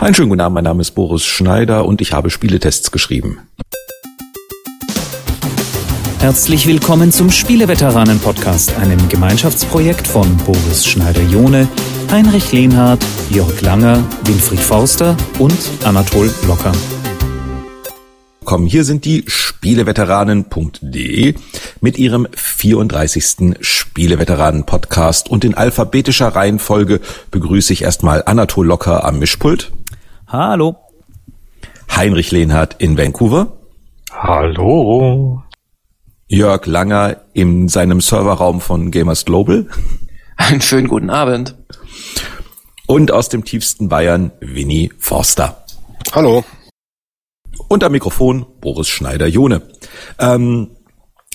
Einen schönen guten Abend, mein Name ist Boris Schneider und ich habe Spieletests geschrieben. Herzlich willkommen zum Spieleveteranen-Podcast, einem Gemeinschaftsprojekt von Boris Schneider-Jone, Heinrich Lehnhardt, Jörg Langer, Winfried Forster und Anatol Locker. Komm, hier sind die Spieleveteranen.de mit ihrem 34. Spieleveteranen-Podcast und in alphabetischer Reihenfolge begrüße ich erstmal Anatol Locker am Mischpult. Hallo. Heinrich Lehnhardt in Vancouver. Hallo. Jörg Langer in seinem Serverraum von Gamers Global. Einen schönen guten Abend. Und aus dem tiefsten Bayern Winnie Forster. Hallo. Und am Mikrofon Boris Schneider-Jone. Ähm,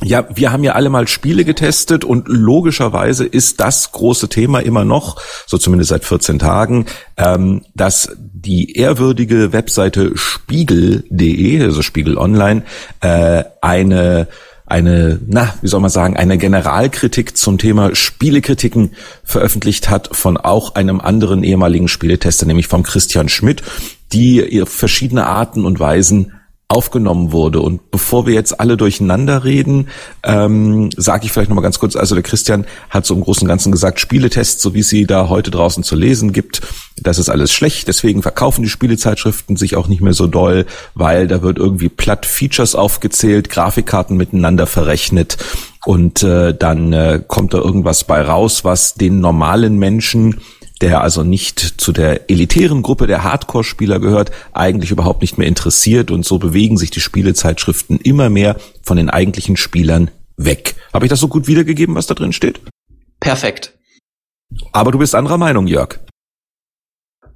ja, wir haben ja alle mal Spiele getestet und logischerweise ist das große Thema immer noch, so zumindest seit 14 Tagen, ähm, dass die ehrwürdige Webseite spiegel.de, also Spiegel Online, äh, eine eine, na, wie soll man sagen, eine Generalkritik zum Thema Spielekritiken veröffentlicht hat von auch einem anderen ehemaligen Spieletester, nämlich vom Christian Schmidt, die verschiedene Arten und Weisen aufgenommen wurde. Und bevor wir jetzt alle durcheinander reden, ähm, sage ich vielleicht nochmal ganz kurz, also der Christian hat so im Großen und Ganzen gesagt, Spieletests, so wie sie da heute draußen zu lesen gibt, das ist alles schlecht. Deswegen verkaufen die Spielezeitschriften sich auch nicht mehr so doll, weil da wird irgendwie platt Features aufgezählt, Grafikkarten miteinander verrechnet und äh, dann äh, kommt da irgendwas bei raus, was den normalen Menschen der also nicht zu der elitären Gruppe der Hardcore-Spieler gehört, eigentlich überhaupt nicht mehr interessiert und so bewegen sich die Spielezeitschriften immer mehr von den eigentlichen Spielern weg. Habe ich das so gut wiedergegeben, was da drin steht? Perfekt. Aber du bist anderer Meinung, Jörg.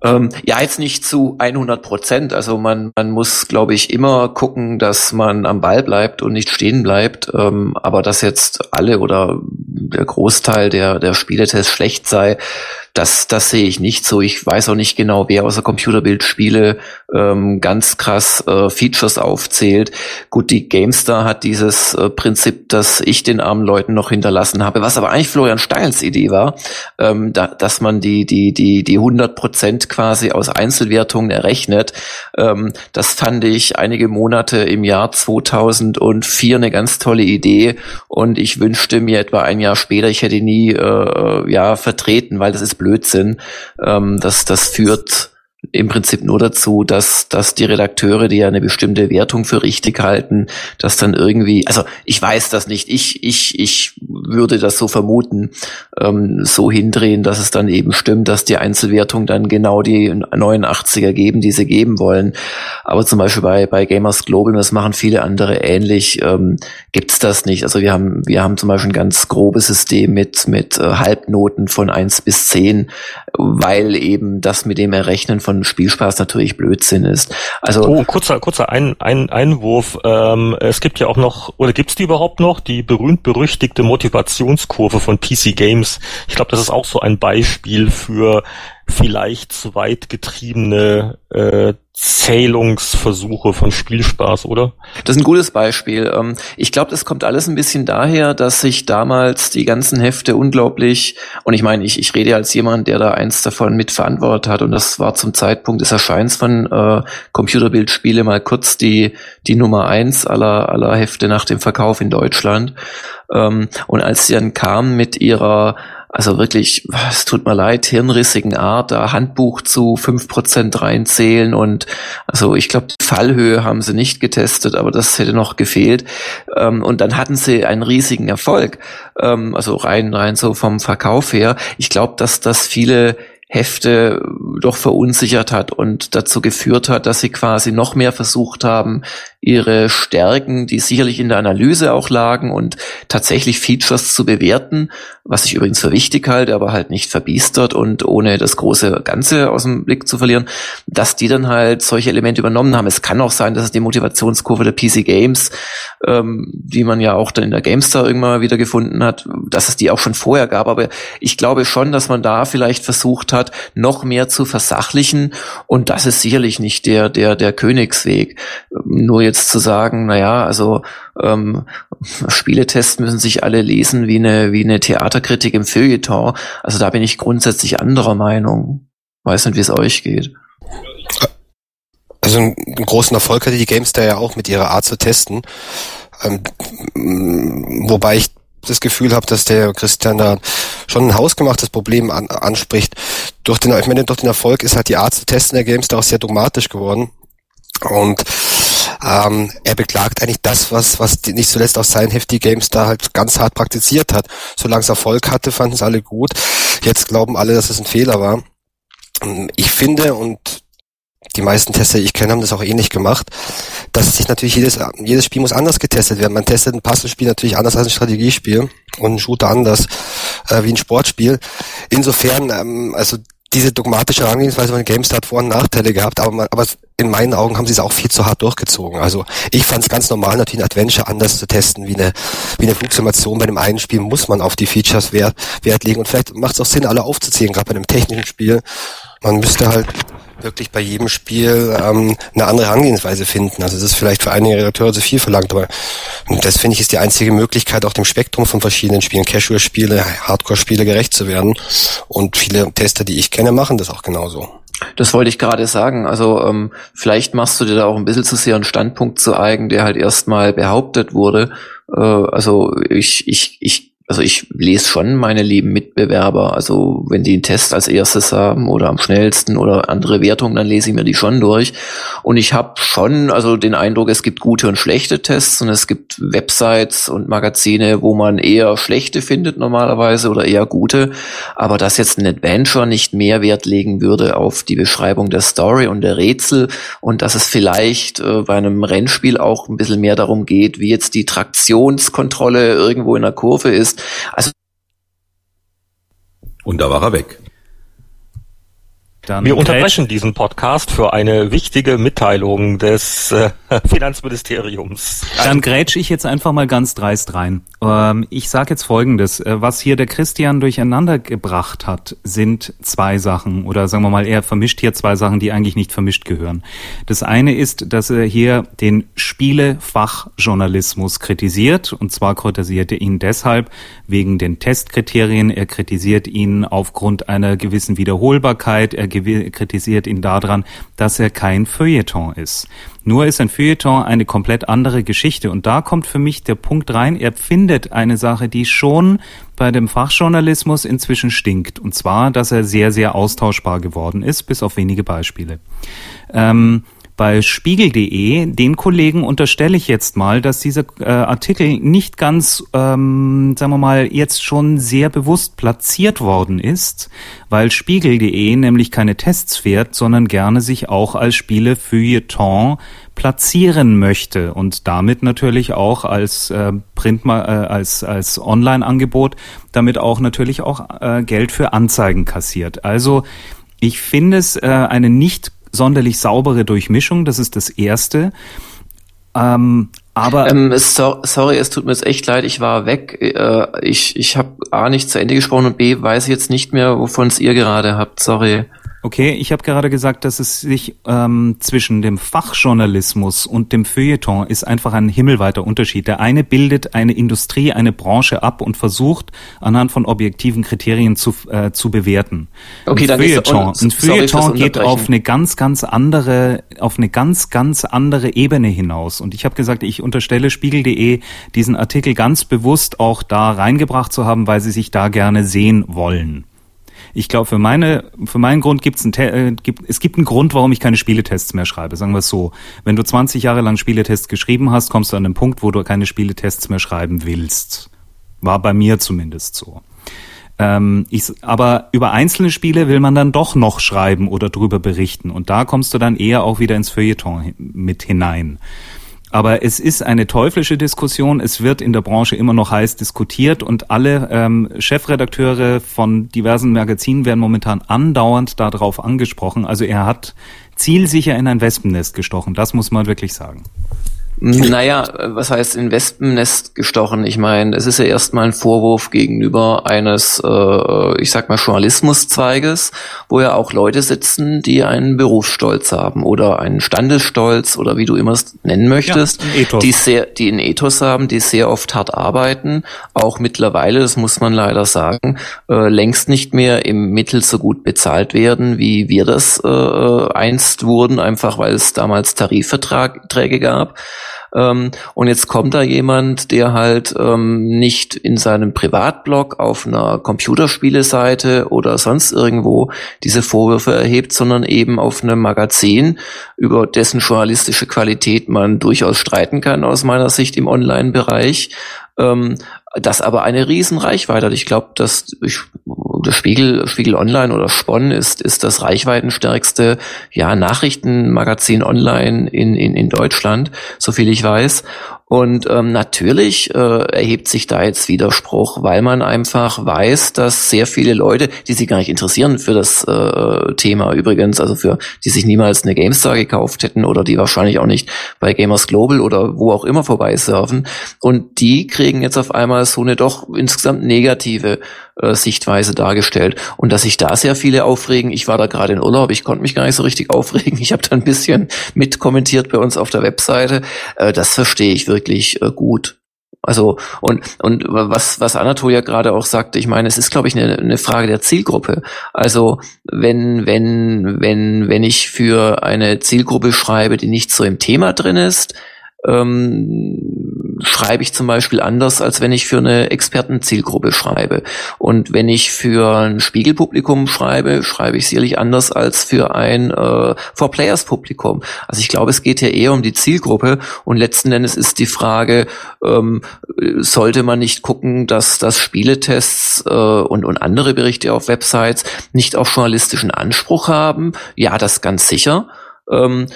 Ähm, ja, jetzt nicht zu 100 Prozent. Also man, man muss, glaube ich, immer gucken, dass man am Ball bleibt und nicht stehen bleibt. Ähm, aber dass jetzt alle oder der Großteil der, der Spieletests schlecht sei, das, das sehe ich nicht so. Ich weiß auch nicht genau, wer außer Computerbildspiele ähm, ganz krass äh, Features aufzählt. Gut, die GameStar hat dieses äh, Prinzip, das ich den armen Leuten noch hinterlassen habe, was aber eigentlich Florian Stangels Idee war, ähm, da, dass man die, die, die, die 100 Prozent quasi aus Einzelwertungen errechnet. Ähm, das fand ich einige Monate im Jahr 2004 eine ganz tolle Idee und ich wünschte mir etwa ein Jahr später, ich hätte nie äh, ja vertreten, weil das ist Blödsinn. Ähm, das, das führt im Prinzip nur dazu, dass, dass die Redakteure, die ja eine bestimmte Wertung für richtig halten, das dann irgendwie, also ich weiß das nicht, ich, ich, ich würde das so vermuten, ähm, so hindrehen, dass es dann eben stimmt, dass die Einzelwertung dann genau die 89er geben, die sie geben wollen. Aber zum Beispiel bei, bei Gamers Global, das machen viele andere ähnlich, ähm, gibt's das nicht. Also wir haben, wir haben zum Beispiel ein ganz grobes System mit, mit äh, Halbnoten von eins bis zehn, weil eben das mit dem Errechnen von von Spielspaß natürlich Blödsinn ist. Also oh, kurzer kurzer ein, ein Einwurf. Ähm, es gibt ja auch noch oder gibt es die überhaupt noch die berühmt berüchtigte Motivationskurve von PC Games? Ich glaube, das ist auch so ein Beispiel für vielleicht zu weit getriebene äh, Zählungsversuche von Spielspaß, oder? Das ist ein gutes Beispiel. Ähm, ich glaube, das kommt alles ein bisschen daher, dass sich damals die ganzen Hefte unglaublich, und ich meine, ich, ich rede als jemand, der da eins davon mitverantwortet hat, und das war zum Zeitpunkt des Erscheins von äh, Computerbildspiele mal kurz die, die Nummer eins aller, aller Hefte nach dem Verkauf in Deutschland. Ähm, und als sie dann kam mit ihrer also wirklich, es tut mir leid, hirnrissigen Art, da Handbuch zu fünf Prozent reinzählen und also ich glaube, die Fallhöhe haben sie nicht getestet, aber das hätte noch gefehlt. Ähm, und dann hatten sie einen riesigen Erfolg, ähm, also rein, rein so vom Verkauf her. Ich glaube, dass das viele Hefte doch verunsichert hat und dazu geführt hat, dass sie quasi noch mehr versucht haben, ihre Stärken, die sicherlich in der Analyse auch lagen und tatsächlich Features zu bewerten, was ich übrigens für wichtig halte, aber halt nicht verbiestert und ohne das große Ganze aus dem Blick zu verlieren, dass die dann halt solche Elemente übernommen haben. Es kann auch sein, dass es die Motivationskurve der PC Games, ähm, die man ja auch dann in der GameStar irgendwann wieder gefunden hat, dass es die auch schon vorher gab, aber ich glaube schon, dass man da vielleicht versucht hat, noch mehr zu versachlichen und das ist sicherlich nicht der, der, der Königsweg. Nur jetzt zu sagen, na also ähm, Spieletests müssen sich alle lesen wie eine wie eine Theaterkritik im Feuilleton. Also da bin ich grundsätzlich anderer Meinung. Weiß nicht, wie es euch geht. Also einen, großen Erfolg hatte die GameStar ja auch mit ihrer Art zu testen. Ähm, wobei ich das Gefühl habe, dass der Christian da schon ein hausgemachtes Problem an, anspricht. Durch den, ich meine, durch den Erfolg ist halt die Art zu testen der Games da auch sehr dogmatisch geworden. Und ähm, er beklagt eigentlich das, was, was die, nicht zuletzt auch sein Hefty Games da halt ganz hart praktiziert hat. Solange es Erfolg hatte, fanden es alle gut. Jetzt glauben alle, dass es ein Fehler war. Ich finde, und die meisten Tester, die ich kenne, haben das auch ähnlich gemacht, dass sich natürlich jedes, jedes Spiel muss anders getestet werden. Man testet ein Puzzlespiel natürlich anders als ein Strategiespiel und ein Shooter anders äh, wie ein Sportspiel. Insofern, ähm, also diese dogmatische Herangehensweise von GameStar hat Vor- und Nachteile gehabt, aber, man, aber in meinen Augen haben sie es auch viel zu hart durchgezogen. Also ich fand es ganz normal, natürlich ein Adventure anders zu testen wie eine, wie eine Flugsimulation. Bei dem einen Spiel muss man auf die Features Wert, Wert legen und vielleicht macht es auch Sinn, alle aufzuziehen, gerade bei einem technischen Spiel. Man müsste halt wirklich bei jedem Spiel ähm, eine andere Herangehensweise finden. Also das ist vielleicht für einige Redakteure zu viel verlangt, aber das finde ich ist die einzige Möglichkeit, auch dem Spektrum von verschiedenen Spielen, Casual-Spiele, Hardcore-Spiele gerecht zu werden. Und viele Tester, die ich kenne, machen das auch genauso. Das wollte ich gerade sagen. Also ähm, vielleicht machst du dir da auch ein bisschen zu sehr einen Standpunkt zu eigen, der halt erstmal behauptet wurde. Äh, also ich, ich, ich also ich lese schon meine lieben Mitbewerber. Also wenn die einen Test als erstes haben oder am schnellsten oder andere Wertungen, dann lese ich mir die schon durch. Und ich habe schon also den Eindruck, es gibt gute und schlechte Tests und es gibt Websites und Magazine, wo man eher schlechte findet normalerweise oder eher gute. Aber dass jetzt ein Adventure nicht mehr Wert legen würde auf die Beschreibung der Story und der Rätsel und dass es vielleicht äh, bei einem Rennspiel auch ein bisschen mehr darum geht, wie jetzt die Traktionskontrolle irgendwo in der Kurve ist, also und da war er weg. Dann Wir unterbrechen diesen Podcast für eine wichtige Mitteilung des äh, Finanzministeriums. Dann grätsch ich jetzt einfach mal ganz dreist rein. Ähm, ich sage jetzt Folgendes. Äh, was hier der Christian durcheinander gebracht hat, sind zwei Sachen. Oder sagen wir mal, er vermischt hier zwei Sachen, die eigentlich nicht vermischt gehören. Das eine ist, dass er hier den Spielefachjournalismus kritisiert. Und zwar kritisiert er ihn deshalb wegen den Testkriterien. Er kritisiert ihn aufgrund einer gewissen Wiederholbarkeit. Er kritisiert ihn daran, dass er kein Feuilleton ist. Nur ist ein Feuilleton eine komplett andere Geschichte. Und da kommt für mich der Punkt rein, er findet eine Sache, die schon bei dem Fachjournalismus inzwischen stinkt. Und zwar, dass er sehr, sehr austauschbar geworden ist, bis auf wenige Beispiele. Ähm, bei Spiegel.de, den Kollegen unterstelle ich jetzt mal, dass dieser äh, Artikel nicht ganz, ähm, sagen wir mal, jetzt schon sehr bewusst platziert worden ist, weil Spiegel.de nämlich keine Tests fährt, sondern gerne sich auch als Spiele Feuilleton platzieren möchte und damit natürlich auch als äh, Print äh, als als Online-Angebot damit auch natürlich auch äh, Geld für Anzeigen kassiert. Also ich finde es äh, eine nicht sonderlich saubere Durchmischung, das ist das Erste. Ähm, aber ähm, so, sorry, es tut mir jetzt echt leid, ich war weg. Äh, ich ich habe A nicht zu Ende gesprochen und B weiß jetzt nicht mehr, wovon es ihr gerade habt. Sorry. Okay, ich habe gerade gesagt, dass es sich ähm, zwischen dem Fachjournalismus und dem Feuilleton ist einfach ein himmelweiter Unterschied. Der eine bildet eine Industrie, eine Branche ab und versucht anhand von objektiven Kriterien zu, äh, zu bewerten. Okay, ein dann Feuilleton, ist, ein Feuilleton geht auf eine ganz, ganz andere, auf eine ganz, ganz andere Ebene hinaus. Und ich habe gesagt, ich unterstelle Spiegel.de diesen Artikel ganz bewusst auch da reingebracht zu haben, weil sie sich da gerne sehen wollen. Ich glaube, für meine, für meinen Grund gibt's ein, äh, gibt, es gibt einen Grund, warum ich keine Spieletests mehr schreibe. Sagen wir es so. Wenn du 20 Jahre lang Spieletests geschrieben hast, kommst du an den Punkt, wo du keine Spieletests mehr schreiben willst. War bei mir zumindest so. Ähm, ich, aber über einzelne Spiele will man dann doch noch schreiben oder drüber berichten. Und da kommst du dann eher auch wieder ins Feuilleton mit hinein. Aber es ist eine teuflische Diskussion. Es wird in der Branche immer noch heiß diskutiert und alle ähm, Chefredakteure von diversen Magazinen werden momentan andauernd darauf angesprochen. Also er hat zielsicher in ein Wespennest gestochen. Das muss man wirklich sagen. Naja, was heißt in Wespennest gestochen? Ich meine, es ist ja erstmal ein Vorwurf gegenüber eines, äh, ich sag mal, Journalismuszweiges, wo ja auch Leute sitzen, die einen Berufsstolz haben oder einen Standesstolz oder wie du immer es nennen möchtest, ja, die sehr, die einen Ethos haben, die sehr oft hart arbeiten, auch mittlerweile, das muss man leider sagen, äh, längst nicht mehr im Mittel so gut bezahlt werden, wie wir das äh, einst wurden, einfach weil es damals Tarifverträge gab. Ähm, und jetzt kommt da jemand, der halt ähm, nicht in seinem Privatblog auf einer Computerspieleseite oder sonst irgendwo diese Vorwürfe erhebt, sondern eben auf einem Magazin, über dessen journalistische Qualität man durchaus streiten kann aus meiner Sicht im Online-Bereich. Ähm, das aber eine riesen Reichweite hat. Ich glaube, dass ich, der Spiegel, Spiegel Online oder Spon ist, ist das reichweitenstärkste ja, Nachrichtenmagazin online in, in, in Deutschland, so viel ich weiß. Und ähm, natürlich äh, erhebt sich da jetzt Widerspruch, weil man einfach weiß, dass sehr viele Leute, die sich gar nicht interessieren für das äh, Thema übrigens, also für die sich niemals eine GameStar gekauft hätten oder die wahrscheinlich auch nicht bei Gamers Global oder wo auch immer vorbeisurfen. Und die kriegen jetzt auf einmal so eine doch insgesamt negative äh, Sichtweise dargestellt. Und dass sich da sehr viele aufregen, ich war da gerade in Urlaub, ich konnte mich gar nicht so richtig aufregen, ich habe da ein bisschen mitkommentiert bei uns auf der Webseite, äh, das verstehe ich wirklich äh, gut. Also und und was was Anatol ja gerade auch sagte, ich meine, es ist glaube ich eine, eine Frage der Zielgruppe. Also wenn wenn wenn wenn ich für eine Zielgruppe schreibe, die nicht so im Thema drin ist, ähm, schreibe ich zum Beispiel anders, als wenn ich für eine Expertenzielgruppe schreibe. Und wenn ich für ein Spiegelpublikum schreibe, schreibe ich sicherlich anders als für ein äh, For-Players-Publikum. Also ich glaube, es geht ja eher um die Zielgruppe und letzten Endes ist die Frage, ähm, sollte man nicht gucken, dass, dass Spieletests äh, und, und andere Berichte auf Websites nicht auch journalistischen Anspruch haben? Ja, das ganz sicher. Ähm,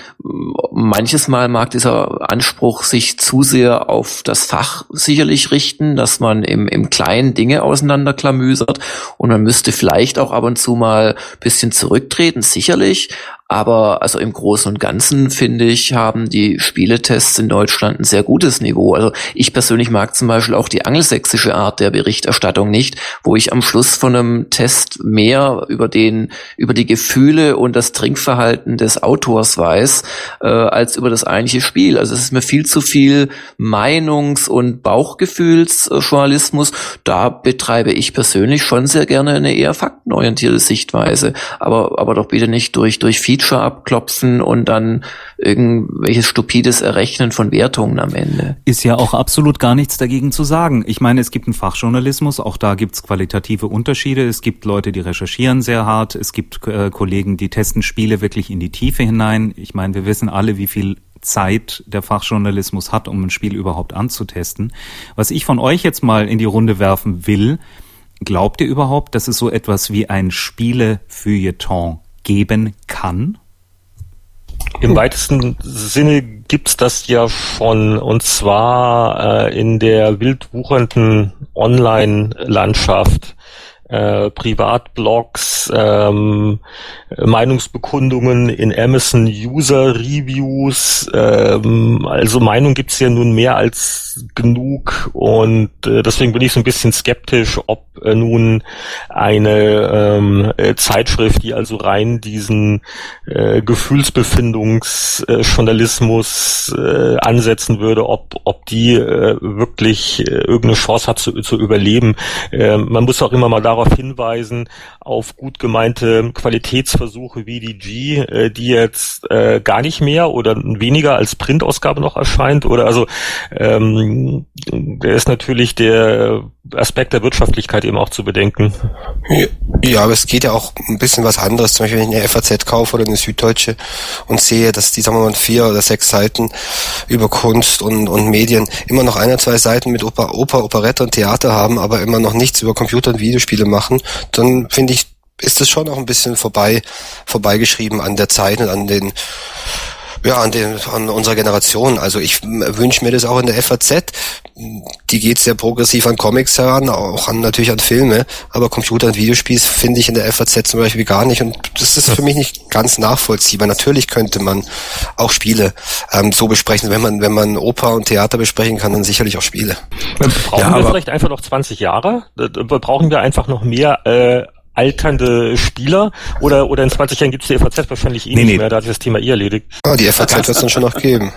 manches Mal mag dieser Anspruch sich zu sehr auf das Fach sicherlich richten, dass man im, im Kleinen Dinge auseinanderklamüsert und man müsste vielleicht auch ab und zu mal bisschen zurücktreten, sicherlich, aber also im Großen und Ganzen finde ich, haben die Spieletests in Deutschland ein sehr gutes Niveau. Also ich persönlich mag zum Beispiel auch die angelsächsische Art der Berichterstattung nicht, wo ich am Schluss von einem Test mehr über den, über die Gefühle und das Trinkverhalten des Autors weiß, äh, als über das eigentliche Spiel. Also es ist mir viel zu viel Meinungs- und Bauchgefühlsjournalismus. Da betreibe ich persönlich schon sehr gerne eine eher faktenorientierte Sichtweise. Aber, aber doch bitte nicht durch, durch viel Feature abklopfen und dann irgendwelches stupides Errechnen von Wertungen am Ende. Ist ja auch absolut gar nichts dagegen zu sagen. Ich meine, es gibt einen Fachjournalismus, auch da gibt's qualitative Unterschiede. Es gibt Leute, die recherchieren sehr hart. Es gibt äh, Kollegen, die testen Spiele wirklich in die Tiefe hinein. Ich meine, wir wissen alle, wie viel Zeit der Fachjournalismus hat, um ein Spiel überhaupt anzutesten. Was ich von euch jetzt mal in die Runde werfen will, glaubt ihr überhaupt, dass es so etwas wie ein Spiele-Feuilleton geben kann? Im weitesten Sinne gibt's das ja schon, und zwar äh, in der wild wuchernden Online-Landschaft äh, Privatblogs, ähm, Meinungsbekundungen in Amazon User Reviews. Ähm, also Meinung gibt's ja nun mehr als genug und äh, deswegen bin ich so ein bisschen skeptisch, ob äh, nun eine ähm, äh, Zeitschrift, die also rein diesen äh, Gefühlsbefindungsjournalismus äh, ansetzen würde, ob, ob die äh, wirklich äh, irgendeine Chance hat zu, zu überleben. Äh, man muss auch immer mal da darauf hinweisen, auf gut gemeinte Qualitätsversuche wie die G, äh, die jetzt äh, gar nicht mehr oder weniger als Printausgabe noch erscheint. Oder also ähm, da ist natürlich der Aspekt der Wirtschaftlichkeit eben auch zu bedenken. Ja, aber es geht ja auch ein bisschen was anderes. Zum Beispiel, wenn ich eine FAZ kaufe oder eine Süddeutsche und sehe, dass die, sagen wir mal, vier oder sechs Seiten über Kunst und, und Medien immer noch ein oder zwei Seiten mit Oper, Oper, Operette und Theater haben, aber immer noch nichts über Computer und Videospiele machen, dann finde ich, ist das schon auch ein bisschen vorbei, vorbeigeschrieben an der Zeit und an den Ja, an, den, an unserer Generation. Also ich wünsche mir das auch in der FAZ. Die geht sehr progressiv an Comics heran, auch an, natürlich an Filme, aber Computer- und Videospiele finde ich in der FAZ zum Beispiel gar nicht. Und das ist für mich nicht ganz nachvollziehbar. Natürlich könnte man auch Spiele ähm, so besprechen. Wenn man, wenn man Oper und Theater besprechen kann, dann sicherlich auch Spiele. Brauchen ja, wir vielleicht einfach noch 20 Jahre? Brauchen wir einfach noch mehr äh, alternde Spieler oder, oder in 20 Jahren gibt es die FAZ wahrscheinlich eh nee, nicht nee. mehr, da hat sich das Thema eh erledigt. Ah, die FAZ wird es dann schon noch geben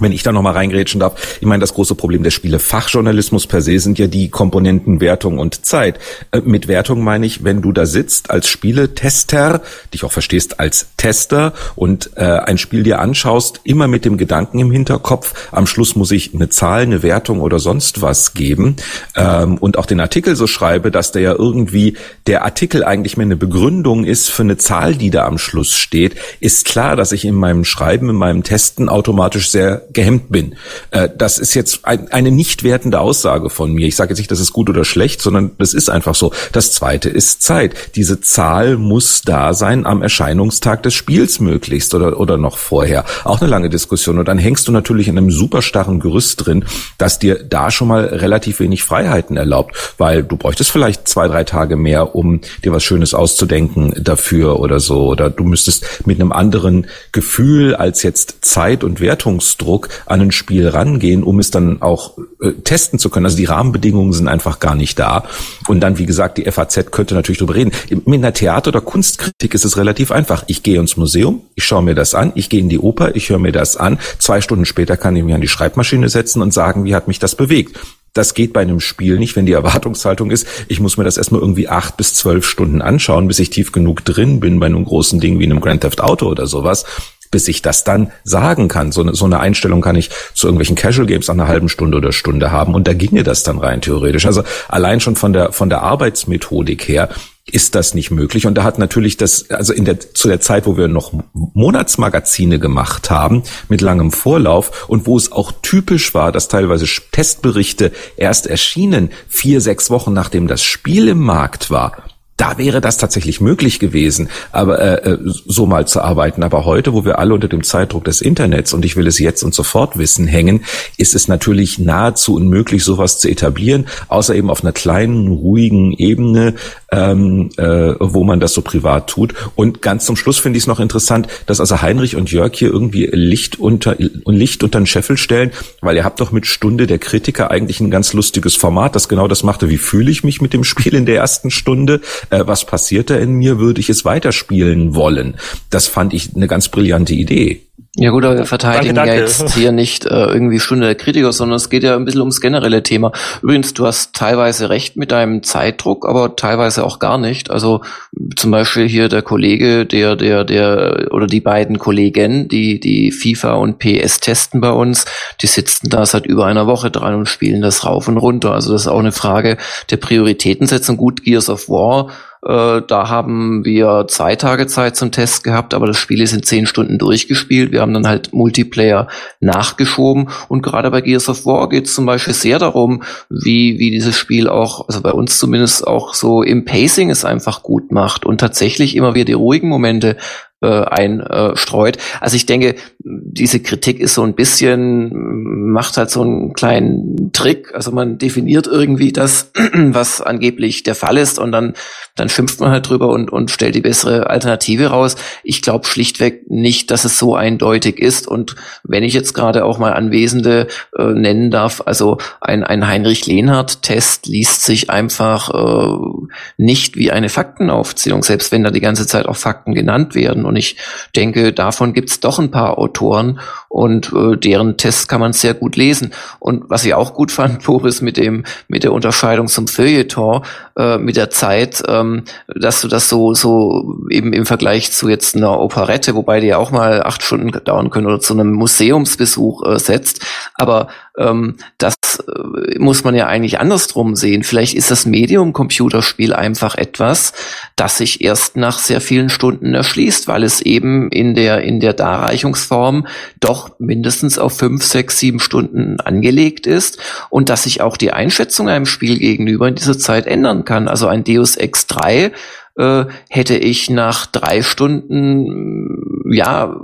wenn ich da nochmal reingrätschen darf, ich meine, das große Problem der Spiele Fachjournalismus per se sind ja die Komponenten Wertung und Zeit. Äh, mit Wertung meine ich, wenn du da sitzt als Spieletester, dich auch verstehst als Tester und äh, ein Spiel dir anschaust, immer mit dem Gedanken im Hinterkopf, am Schluss muss ich eine Zahl, eine Wertung oder sonst was geben ähm, und auch den Artikel so schreibe, dass der ja irgendwie der Artikel eigentlich mehr eine Begründung ist für eine Zahl, die da am Schluss steht, ist klar, dass ich in meinem Schreiben, in meinem Testen automatisch sehr gehemmt bin. Äh, das ist jetzt ein, eine nicht wertende Aussage von mir. Ich sage jetzt nicht, das ist gut oder schlecht, sondern das ist einfach so. Das zweite ist Zeit. Diese Zahl muss da sein am Erscheinungstag des Spiels möglichst oder, oder noch vorher. Auch eine lange Diskussion. Und dann hängst du natürlich in einem super starren Gerüst drin, das dir da schon mal relativ wenig Freiheiten erlaubt, weil du bräuchtest vielleicht zwei, drei Tage mehr, um dir was Schönes auszudenken dafür oder so. Oder du müsstest mit einem anderen Gefühl als jetzt Zeit und Wertungsdruck Druck an ein Spiel rangehen, um es dann auch äh, testen zu können. Also die Rahmenbedingungen sind einfach gar nicht da. Und dann, wie gesagt, die FAZ könnte natürlich darüber reden. Mit einer Theater- oder Kunstkritik ist es relativ einfach. Ich gehe ins Museum, ich schaue mir das an, ich gehe in die Oper, ich höre mir das an. Zwei Stunden später kann ich mich an die Schreibmaschine setzen und sagen, wie hat mich das bewegt. Das geht bei einem Spiel nicht, wenn die Erwartungshaltung ist, ich muss mir das erstmal irgendwie acht bis zwölf Stunden anschauen, bis ich tief genug drin bin bei einem großen Ding wie einem Grand Theft Auto oder sowas bis ich das dann sagen kann. So eine, so eine Einstellung kann ich zu irgendwelchen Casual Games nach einer halben Stunde oder Stunde haben und da ginge das dann rein theoretisch. Also allein schon von der, von der Arbeitsmethodik her ist das nicht möglich. Und da hat natürlich das, also in der, zu der Zeit, wo wir noch Monatsmagazine gemacht haben, mit langem Vorlauf und wo es auch typisch war, dass teilweise Testberichte erst erschienen, vier, sechs Wochen nachdem das Spiel im Markt war, da wäre das tatsächlich möglich gewesen, aber äh, äh, so mal zu arbeiten. Aber heute, wo wir alle unter dem Zeitdruck des Internets und ich will es jetzt und sofort wissen hängen, ist es natürlich nahezu unmöglich, sowas zu etablieren, außer eben auf einer kleinen, ruhigen Ebene, ähm, äh, wo man das so privat tut. Und ganz zum Schluss finde ich es noch interessant, dass also Heinrich und Jörg hier irgendwie Licht unter Licht unter den Scheffel stellen, weil ihr habt doch mit Stunde der Kritiker eigentlich ein ganz lustiges Format, das genau das machte. Wie fühle ich mich mit dem Spiel in der ersten Stunde? Äh, was passiert da in mir? Würde ich es weiterspielen wollen? Das fand ich eine ganz brillante Idee. Ja gut, aber wir verteidigen danke, danke. ja jetzt hier nicht äh, irgendwie Stunde der Kritiker, sondern es geht ja ein bisschen ums generelle Thema. Übrigens, du hast teilweise recht mit deinem Zeitdruck, aber teilweise auch gar nicht. Also zum Beispiel hier der Kollege, der, der, der, oder die beiden Kollegen, die, die FIFA und PS testen bei uns, die sitzen da seit über einer Woche dran und spielen das rauf und runter. Also das ist auch eine Frage der Prioritätensetzung. Gut, Gears of War äh, da haben wir zwei Tage Zeit zum Test gehabt, aber das Spiel ist in zehn Stunden durchgespielt. Wir haben dann halt Multiplayer nachgeschoben und gerade bei Gears of War geht es zum Beispiel sehr darum, wie, wie dieses Spiel auch, also bei uns zumindest auch so im Pacing es einfach gut macht und tatsächlich immer wieder die ruhigen Momente äh, einstreut. Also ich denke, diese Kritik ist so ein bisschen, macht halt so einen kleinen Trick. Also man definiert irgendwie das, was angeblich der Fall ist und dann, dann schimpft man halt drüber und, und stellt die bessere Alternative raus. Ich glaube schlichtweg nicht, dass es so eindeutig ist. Und wenn ich jetzt gerade auch mal Anwesende äh, nennen darf, also ein, ein Heinrich Lehnhardt-Test liest sich einfach äh, nicht wie eine Faktenaufzählung, selbst wenn da die ganze Zeit auch Fakten genannt werden. Und ich denke, davon gibt es doch ein paar Autoren und äh, deren Tests kann man sehr gut lesen. Und was ich auch gut fand, Boris, mit dem mit der Unterscheidung zum Feuilleton, äh, mit der Zeit, ähm, dass du das so so eben im Vergleich zu jetzt einer Operette, wobei die ja auch mal acht Stunden dauern können oder zu einem Museumsbesuch äh, setzt. Aber ähm, das äh, muss man ja eigentlich andersrum sehen. Vielleicht ist das Medium Computerspiel einfach etwas, das sich erst nach sehr vielen Stunden erschließt, weil es eben in der, in der Darreichungsform doch mindestens auf fünf, sechs, sieben Stunden angelegt ist und dass sich auch die Einschätzung einem Spiel gegenüber in dieser Zeit ändern kann. Also ein Deus Ex 3 äh, hätte ich nach drei Stunden ja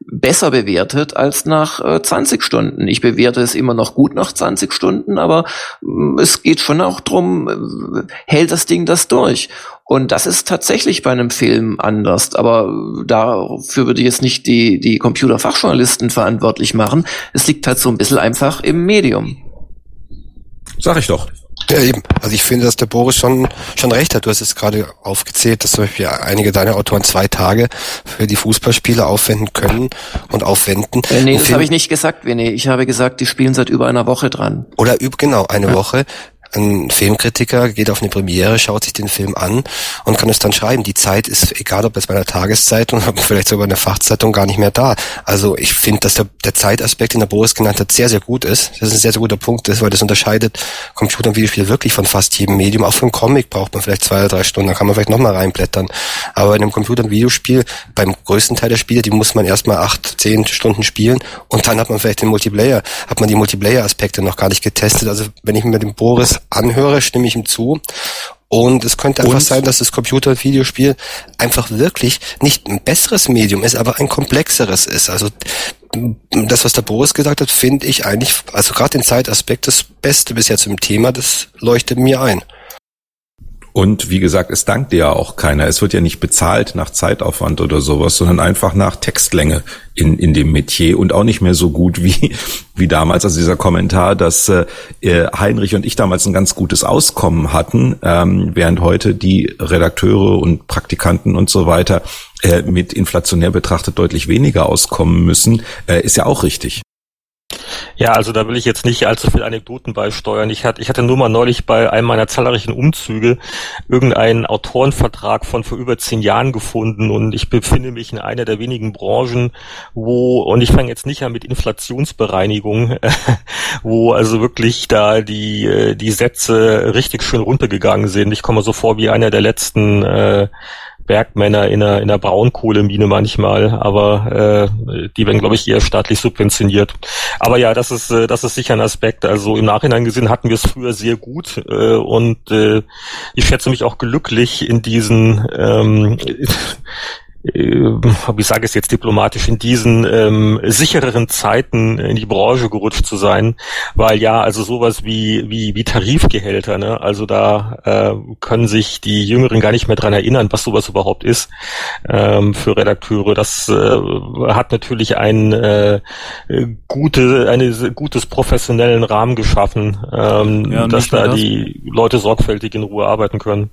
besser bewertet als nach äh, 20 Stunden. Ich bewerte es immer noch gut nach 20 Stunden, aber äh, es geht schon auch drum, äh, hält das Ding das durch? Und das ist tatsächlich bei einem Film anders. Aber dafür würde ich jetzt nicht die, die Computerfachjournalisten verantwortlich machen. Es liegt halt so ein bisschen einfach im Medium. Sag ich doch. Ja, eben. Also ich finde, dass der Boris schon, schon recht hat. Du hast es gerade aufgezählt, dass zum Beispiel einige deiner Autoren zwei Tage für die Fußballspiele aufwenden können und aufwenden. Äh, nee, das habe ich nicht gesagt, René. Ich habe gesagt, die spielen seit über einer Woche dran. Oder genau, eine ja. Woche ein Filmkritiker geht auf eine Premiere, schaut sich den Film an und kann es dann schreiben. Die Zeit ist, egal ob es bei einer Tageszeitung oder vielleicht sogar einer Fachzeitung, gar nicht mehr da. Also ich finde, dass der, der Zeitaspekt, den der Boris genannt hat, sehr, sehr gut ist. Das ist ein sehr, sehr guter Punkt, weil das unterscheidet Computer- und Videospiele wirklich von fast jedem Medium. Auch für einen Comic braucht man vielleicht zwei oder drei Stunden, da kann man vielleicht nochmal reinblättern. Aber in einem Computer- und Videospiel, beim größten Teil der Spiele, die muss man erstmal acht, zehn Stunden spielen und dann hat man vielleicht den Multiplayer, hat man die Multiplayer-Aspekte noch gar nicht getestet. Also wenn ich mir den Boris anhöre, stimme ich ihm zu. Und es könnte einfach und? sein, dass das Computer- und Videospiel einfach wirklich nicht ein besseres Medium ist, aber ein komplexeres ist. Also das, was der Boris gesagt hat, finde ich eigentlich, also gerade den Zeitaspekt, das Beste bisher zum Thema, das leuchtet mir ein. Und wie gesagt, es dankt dir ja auch keiner. Es wird ja nicht bezahlt nach Zeitaufwand oder sowas, sondern einfach nach Textlänge in, in dem Metier und auch nicht mehr so gut wie, wie damals. Also dieser Kommentar, dass äh, Heinrich und ich damals ein ganz gutes Auskommen hatten, ähm, während heute die Redakteure und Praktikanten und so weiter äh, mit inflationär betrachtet deutlich weniger auskommen müssen, äh, ist ja auch richtig. Ja, also da will ich jetzt nicht allzu viel Anekdoten beisteuern. Ich hatte, ich hatte nur mal neulich bei einem meiner zahlreichen Umzüge irgendeinen Autorenvertrag von vor über zehn Jahren gefunden und ich befinde mich in einer der wenigen Branchen, wo, und ich fange jetzt nicht an mit Inflationsbereinigung, wo also wirklich da die, die Sätze richtig schön runtergegangen sind. Ich komme so vor wie einer der letzten äh, Bergmänner in einer, in einer Braunkohlemine manchmal, aber äh, die werden, glaube ich, eher staatlich subventioniert. Aber ja, das ist, äh, das ist sicher ein Aspekt. Also im Nachhinein gesehen hatten wir es früher sehr gut äh, und äh, ich schätze mich auch glücklich in diesen ähm, äh, wie sage ich es jetzt diplomatisch, in diesen ähm, sichereren Zeiten in die Branche gerutscht zu sein, weil ja, also sowas wie wie wie Tarifgehälter, ne, also da äh, können sich die Jüngeren gar nicht mehr dran erinnern, was sowas überhaupt ist ähm, für Redakteure. Das äh, hat natürlich ein äh, gute, eine gutes professionellen Rahmen geschaffen, ähm, ja, dass da das. die Leute sorgfältig in Ruhe arbeiten können.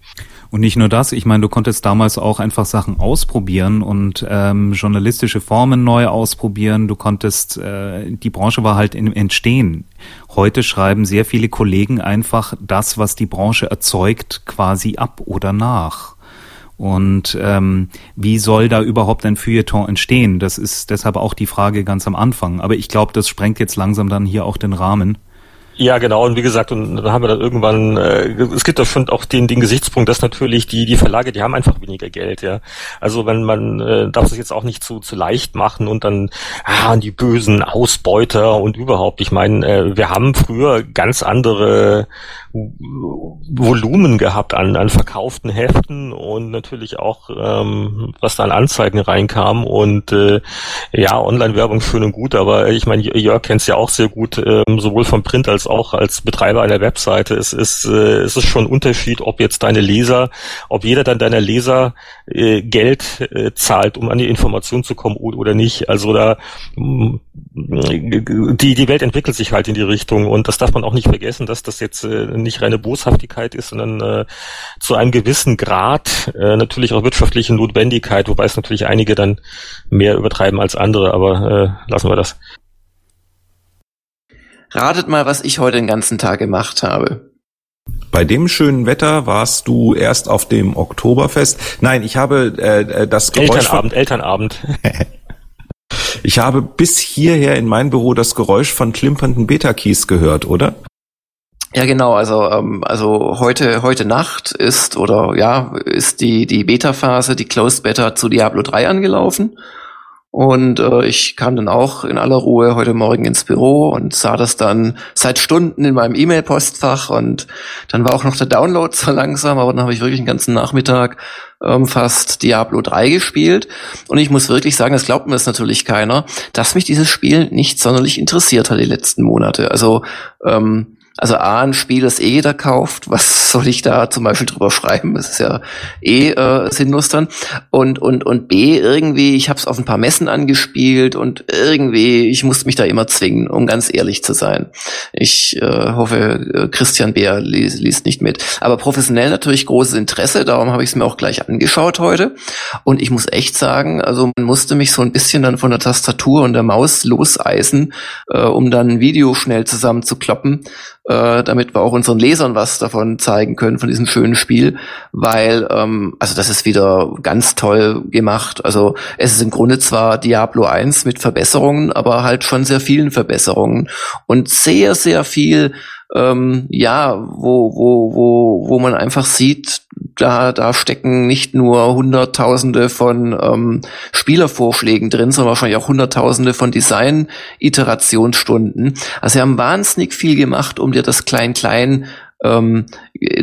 Und nicht nur das, ich meine, du konntest damals auch einfach Sachen ausprobieren und ähm, journalistische Formen neu ausprobieren. Du konntest, äh, die Branche war halt im Entstehen. Heute schreiben sehr viele Kollegen einfach das, was die Branche erzeugt, quasi ab oder nach. Und ähm, wie soll da überhaupt ein Feuilleton entstehen? Das ist deshalb auch die Frage ganz am Anfang. Aber ich glaube, das sprengt jetzt langsam dann hier auch den Rahmen. Ja, genau. Und wie gesagt, und dann haben wir dann irgendwann, äh, es gibt doch schon auch den, den Gesichtspunkt, dass natürlich die, die Verlage, die haben einfach weniger Geld, ja. Also wenn man äh, darf es jetzt auch nicht zu, zu leicht machen und dann, ah, die bösen Ausbeuter und überhaupt. Ich meine, äh, wir haben früher ganz andere Volumen gehabt an, an verkauften Heften und natürlich auch, ähm, was da an Anzeigen reinkam. Und äh, ja, Online-Werbung schön und gut, aber ich meine, Jörg kennt es ja auch sehr gut, ähm, sowohl vom Print als auch als Betreiber einer Webseite. Es ist, äh, es ist schon ein Unterschied, ob jetzt deine Leser, ob jeder dann deiner Leser äh, Geld äh, zahlt, um an die Information zu kommen oder nicht. Also da die, die Welt entwickelt sich halt in die Richtung und das darf man auch nicht vergessen, dass das jetzt äh, nicht reine Boshaftigkeit ist, sondern äh, zu einem gewissen Grad äh, natürlich auch wirtschaftliche Notwendigkeit, wobei es natürlich einige dann mehr übertreiben als andere, aber äh, lassen wir das. Ratet mal, was ich heute den ganzen Tag gemacht habe. Bei dem schönen Wetter warst du erst auf dem Oktoberfest. Nein, ich habe äh, äh das Geräusch Elternabend, Elternabend. Ich habe bis hierher in mein Büro das Geräusch von klimpernden Beta-Keys gehört, oder? Ja, genau. Also, ähm, also heute, heute Nacht ist oder ja, ist die, die Beta-Phase, die Closed Beta zu Diablo 3 angelaufen. Und äh, ich kam dann auch in aller Ruhe heute Morgen ins Büro und sah das dann seit Stunden in meinem E-Mail-Postfach und dann war auch noch der Download so langsam, aber dann habe ich wirklich den ganzen Nachmittag ähm, fast Diablo 3 gespielt. Und ich muss wirklich sagen, das glaubt mir das natürlich keiner, dass mich dieses Spiel nicht sonderlich interessiert hat die letzten Monate. Also ähm, also A, ein Spiel, das eh jeder kauft. Was soll ich da zum Beispiel drüber schreiben? Das ist ja eh äh, sinnlos dann. Und, und, und B, irgendwie, ich habe es auf ein paar Messen angespielt und irgendwie, ich musste mich da immer zwingen, um ganz ehrlich zu sein. Ich äh, hoffe, äh, Christian Beer liest, liest nicht mit. Aber professionell natürlich großes Interesse, darum habe ich es mir auch gleich angeschaut heute. Und ich muss echt sagen, also man musste mich so ein bisschen dann von der Tastatur und der Maus loseisen, äh, um dann ein Video schnell zusammenzukloppen äh, damit wir auch unseren Lesern was davon zeigen können, von diesem schönen Spiel, weil, ähm, also das ist wieder ganz toll gemacht. Also es ist im Grunde zwar Diablo 1 mit Verbesserungen, aber halt schon sehr vielen Verbesserungen und sehr, sehr viel ähm, ja, wo, wo, wo, wo man einfach sieht, da, da stecken nicht nur Hunderttausende von ähm, Spielervorschlägen drin, sondern wahrscheinlich auch Hunderttausende von Design-Iterationsstunden. Also sie haben wahnsinnig viel gemacht, um dir das Klein-Klein ähm,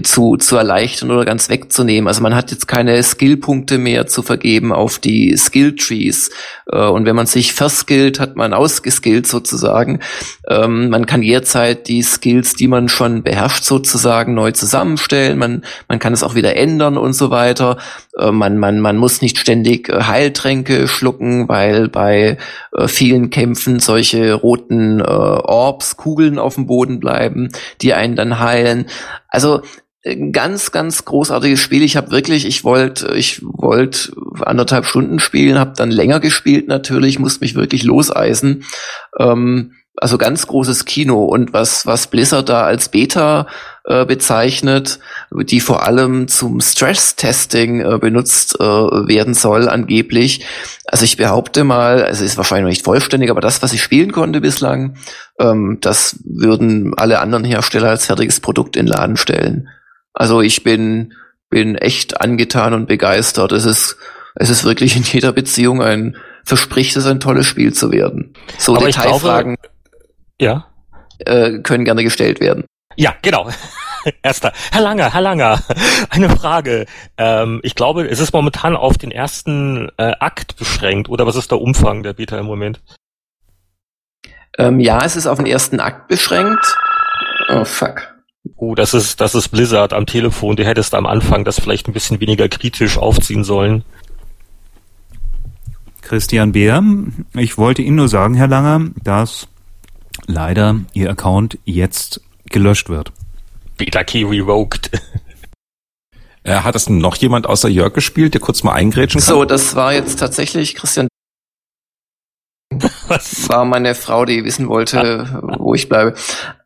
zu, zu erleichtern oder ganz wegzunehmen. Also man hat jetzt keine Skillpunkte mehr zu vergeben auf die Skill-Trees. Äh, und wenn man sich verskillt, hat man ausgeskillt sozusagen. Ähm, man kann jederzeit die Skills, die man schon beherrscht, sozusagen neu zusammenstellen. Man, man kann es auch wieder ändern und so weiter. Äh, man, man, man muss nicht ständig äh, Heiltränke schlucken, weil bei äh, vielen Kämpfen solche roten äh, Orbs, Kugeln auf dem Boden bleiben, die einen dann heilen. Also ganz, ganz großartiges Spiel. Ich habe wirklich, ich wollte, ich wollte anderthalb Stunden spielen, habe dann länger gespielt natürlich, musste mich wirklich loseisen. Ähm, also ganz großes Kino und was was Blizzard da als Beta äh, bezeichnet, die vor allem zum Stress-Testing äh, benutzt äh, werden soll angeblich. Also ich behaupte mal, es ist wahrscheinlich noch nicht vollständig, aber das, was ich spielen konnte bislang, ähm, das würden alle anderen Hersteller als fertiges Produkt in den Laden stellen. Also ich bin, bin echt angetan und begeistert. Es ist, es ist wirklich in jeder Beziehung ein, verspricht es ein tolles Spiel zu werden. So Aber Detailfragen glaube, ja. äh, können gerne gestellt werden. Ja, genau. Erster. Herr Langer, Herr Langer, eine Frage. Ähm, ich glaube, es ist momentan auf den ersten äh, Akt beschränkt, oder was ist der Umfang der Beta im Moment? Ähm, ja, es ist auf den ersten Akt beschränkt. Oh, fuck. Oh, das ist, das ist Blizzard am Telefon. Du hättest am Anfang das vielleicht ein bisschen weniger kritisch aufziehen sollen. Christian Beer, ich wollte Ihnen nur sagen, Herr Langer, dass leider Ihr Account jetzt gelöscht wird. Beta Key revoked. Äh, hat das noch jemand außer Jörg gespielt, der kurz mal eingrätschen kann? So, das war jetzt tatsächlich Christian. Was? War meine Frau, die wissen wollte, wo ich bleibe.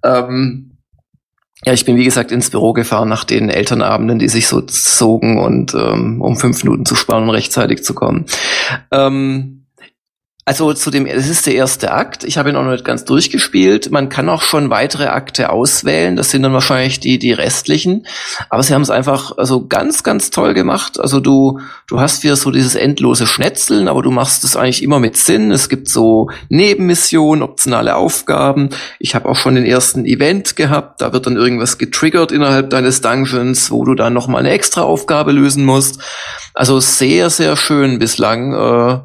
Ähm, ja, ich bin wie gesagt ins Büro gefahren nach den Elternabenden, die sich so zogen und ähm, um fünf Minuten zu sparen und rechtzeitig zu kommen. Ähm, also zu dem, es ist der erste Akt. Ich habe ihn auch noch nicht ganz durchgespielt. Man kann auch schon weitere Akte auswählen. Das sind dann wahrscheinlich die, die restlichen. Aber sie haben es einfach also ganz, ganz toll gemacht. Also du, du hast wieder so dieses endlose Schnetzeln, aber du machst es eigentlich immer mit Sinn. Es gibt so Nebenmissionen, optionale Aufgaben. Ich habe auch schon den ersten Event gehabt. Da wird dann irgendwas getriggert innerhalb deines Dungeons, wo du dann noch mal eine extra Aufgabe lösen musst. Also sehr, sehr schön bislang. Äh,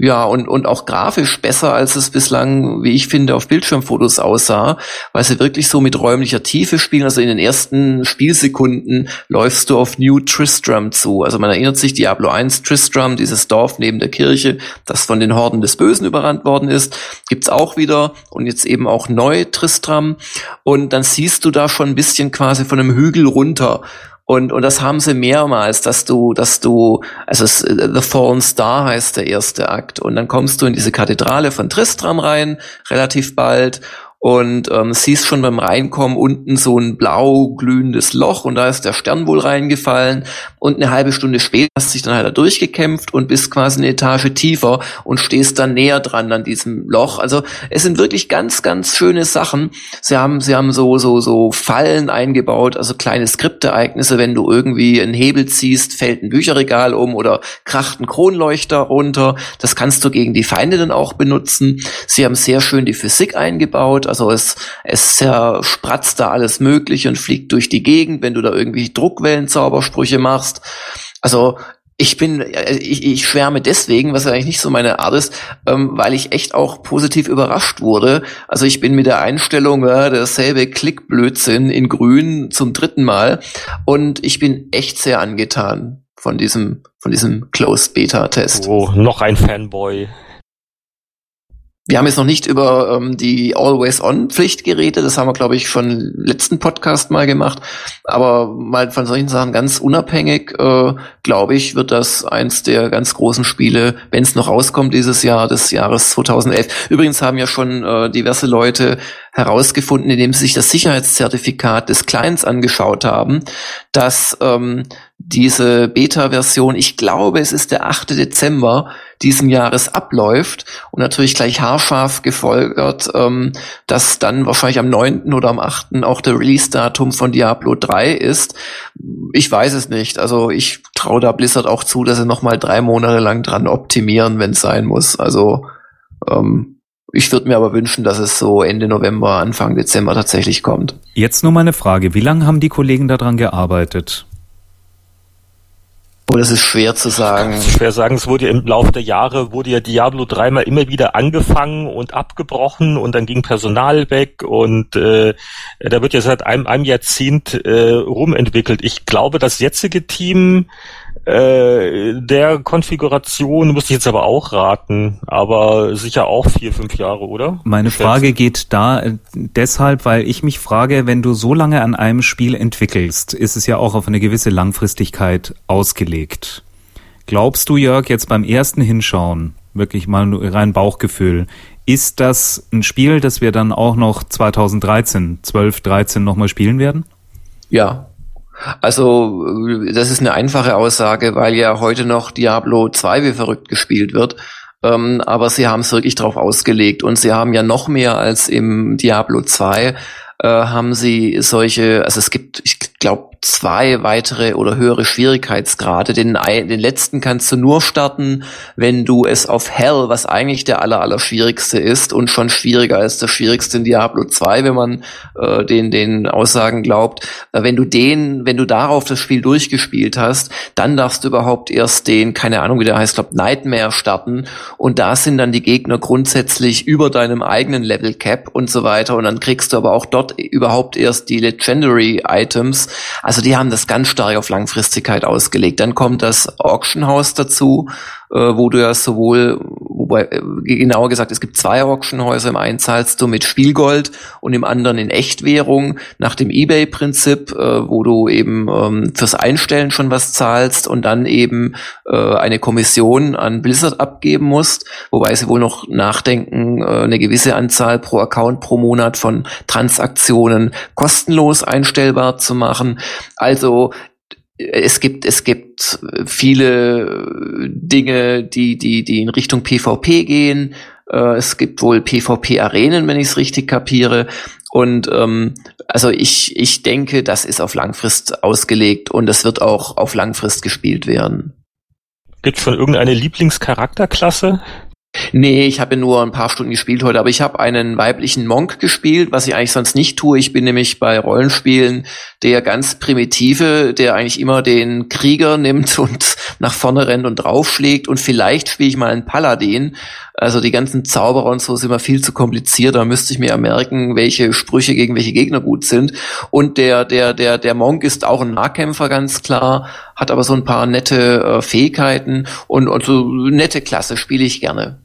ja, und, und auch grafisch besser, als es bislang, wie ich finde, auf Bildschirmfotos aussah, weil sie wirklich so mit räumlicher Tiefe spielen. Also in den ersten Spielsekunden läufst du auf New Tristram zu. Also man erinnert sich, Diablo 1 Tristram, dieses Dorf neben der Kirche, das von den Horden des Bösen überrannt worden ist, gibt's auch wieder und jetzt eben auch neu Tristram. Und dann siehst du da schon ein bisschen quasi von einem Hügel runter und, und das haben sie mehrmals, dass du, dass du, also es, The Fallen Star heißt der erste Akt. Und dann kommst du in diese Kathedrale von Tristram rein, relativ bald. Und ähm, siehst schon beim Reinkommen unten so ein blau glühendes Loch und da ist der Stern wohl reingefallen und eine halbe Stunde später hast du dich dann halt da durchgekämpft und bist quasi eine Etage tiefer und stehst dann näher dran an diesem Loch. Also es sind wirklich ganz, ganz schöne Sachen. Sie haben, sie haben so, so, so Fallen eingebaut, also kleine Skriptereignisse, wenn du irgendwie einen Hebel ziehst, fällt ein Bücherregal um oder kracht ein Kronleuchter runter. Das kannst du gegen die Feinde dann auch benutzen. Sie haben sehr schön die Physik eingebaut, also es, es spratzt da alles Mögliche und fliegt durch die Gegend, wenn du da irgendwie Druckwellen-Zaubersprüche machst. Also ich bin, äh, ich, ich schwärme deswegen, was eigentlich nicht so meine Art ist, ähm, weil ich echt auch positiv überrascht wurde. Also ich bin mit der Einstellung, ja, derselbe Klickblödsinn in grün zum dritten Mal und ich bin echt sehr angetan von diesem, von diesem Closed Beta Test. Oh, noch ein Fanboy. Wir haben jetzt noch nicht über ähm, die Always-On-Pflicht geredet. Das haben wir, glaube ich, schon letzten Podcast mal gemacht. Aber mal von solchen Sachen ganz unabhängig, äh, glaube ich, wird das eins der ganz großen Spiele, wenn es noch rauskommt dieses Jahr, des Jahres 2011. Übrigens haben ja schon äh, diverse Leute herausgefunden, indem sie sich das Sicherheitszertifikat des Clients angeschaut haben, dass ähm, diese Beta-Version, ich glaube, es ist der 8. Dezember diesen Jahres abläuft und natürlich gleich haarscharf gefolgert, ähm, dass dann wahrscheinlich am 9. oder am 8. auch der Release-Datum von Diablo 3 ist. Ich weiß es nicht. Also ich traue da Blizzard auch zu, dass sie nochmal drei Monate lang dran optimieren, wenn es sein muss. Also ähm, ich würde mir aber wünschen, dass es so Ende November, Anfang Dezember tatsächlich kommt. Jetzt nur meine Frage. Wie lange haben die Kollegen daran gearbeitet? Oh, das ist schwer zu sagen. Das ist schwer sagen. Es wurde ja im Laufe der Jahre, wurde ja Diablo dreimal immer wieder angefangen und abgebrochen und dann ging Personal weg und äh, da wird ja seit einem, einem Jahrzehnt äh, rumentwickelt. Ich glaube, das jetzige Team äh, der Konfiguration muss ich jetzt aber auch raten, aber sicher auch vier, fünf Jahre, oder? Meine Frage geht da äh, deshalb, weil ich mich frage, wenn du so lange an einem Spiel entwickelst, ist es ja auch auf eine gewisse Langfristigkeit ausgelegt. Glaubst du, Jörg, jetzt beim ersten Hinschauen, wirklich mal rein Bauchgefühl, ist das ein Spiel, das wir dann auch noch 2013, 12, 13 nochmal spielen werden? Ja, also, das ist eine einfache Aussage, weil ja heute noch Diablo 2 wie verrückt gespielt wird. Ähm, aber sie haben es wirklich drauf ausgelegt und sie haben ja noch mehr als im Diablo 2 äh, haben sie solche, also es gibt, ich zwei weitere oder höhere Schwierigkeitsgrade. Den, den letzten kannst du nur starten, wenn du es auf Hell, was eigentlich der aller, aller schwierigste ist und schon schwieriger als der schwierigste in Diablo 2, wenn man äh, den, den Aussagen glaubt. Äh, wenn du den, wenn du darauf das Spiel durchgespielt hast, dann darfst du überhaupt erst den, keine Ahnung, wie der heißt, glaube Nightmare starten und da sind dann die Gegner grundsätzlich über deinem eigenen Level Cap und so weiter und dann kriegst du aber auch dort überhaupt erst die Legendary Items also die haben das ganz stark auf Langfristigkeit ausgelegt. Dann kommt das Auction House dazu, äh, wo du ja sowohl, wobei äh, genauer gesagt, es gibt zwei Auctionhäuser. Im einen zahlst du mit Spielgold und im anderen in Echtwährung nach dem eBay-Prinzip, äh, wo du eben ähm, fürs Einstellen schon was zahlst und dann eben äh, eine Kommission an Blizzard abgeben musst, wobei sie wohl noch nachdenken, äh, eine gewisse Anzahl pro Account pro Monat von Transaktionen kostenlos einstellbar zu machen. Also es gibt, es gibt viele Dinge, die, die, die in Richtung PvP gehen. Äh, es gibt wohl PvP-Arenen, wenn ich es richtig kapiere. Und ähm, also ich, ich denke, das ist auf Langfrist ausgelegt und es wird auch auf Langfrist gespielt werden. Gibt schon irgendeine Lieblingscharakterklasse? Nee, ich habe nur ein paar Stunden gespielt heute, aber ich habe einen weiblichen Monk gespielt, was ich eigentlich sonst nicht tue. Ich bin nämlich bei Rollenspielen der ganz primitive, der eigentlich immer den Krieger nimmt und nach vorne rennt und draufschlägt und vielleicht spiele ich mal einen Paladin. Also die ganzen Zauberer und so sind immer viel zu kompliziert. Da müsste ich mir ja merken, welche Sprüche gegen welche Gegner gut sind. Und der, der, der, der Monk ist auch ein Nahkämpfer, ganz klar, hat aber so ein paar nette äh, Fähigkeiten und, und so nette Klasse spiele ich gerne.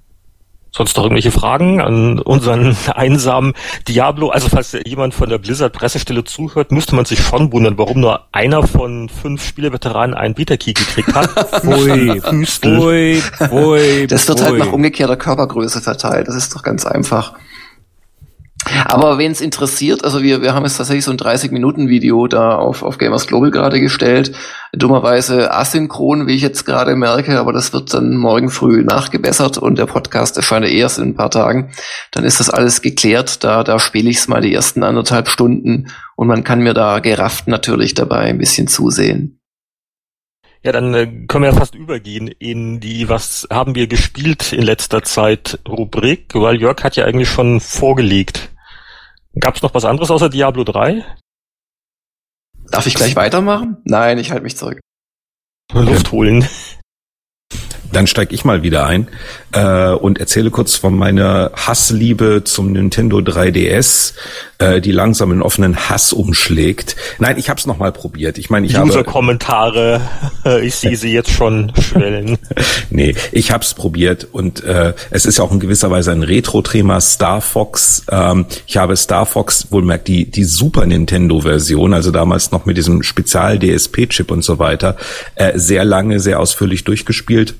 Sonst noch irgendwelche Fragen an unseren einsamen Diablo? Also falls jemand von der Blizzard Pressestelle zuhört, müsste man sich schon wundern, warum nur einer von fünf Spieleveteranen einen Beta-Key gekriegt hat. Pfui, pfui, pfui, das wird halt nach umgekehrter Körpergröße verteilt. Das ist doch ganz einfach. Aber wen es interessiert, also wir, wir haben jetzt tatsächlich so ein 30-Minuten-Video da auf, auf Gamers Global gerade gestellt. Dummerweise asynchron, wie ich jetzt gerade merke, aber das wird dann morgen früh nachgebessert und der Podcast erscheint erst in ein paar Tagen. Dann ist das alles geklärt. Da, da spiele ich es mal die ersten anderthalb Stunden und man kann mir da gerafft natürlich dabei ein bisschen zusehen. Ja, dann äh, können wir ja fast übergehen in die Was haben wir gespielt in letzter Zeit Rubrik, weil Jörg hat ja eigentlich schon vorgelegt. Gab es noch was anderes außer Diablo 3? Darf ich gleich weitermachen? Nein, ich halte mich zurück. Luft holen. Dann steige ich mal wieder ein äh, und erzähle kurz von meiner Hassliebe zum Nintendo 3DS, äh, die langsam in offenen Hass umschlägt. Nein, ich habe es noch mal probiert. Ich meine, ich habe User-Kommentare, ich sehe sie jetzt schon schwellen. nee, ich habe es probiert und äh, es ist ja auch in gewisser Weise ein Retro-Thema. Star Fox. Ähm, ich habe Star Fox wohlmerkt die die Super Nintendo-Version, also damals noch mit diesem Spezial-DSP-Chip und so weiter, äh, sehr lange, sehr ausführlich durchgespielt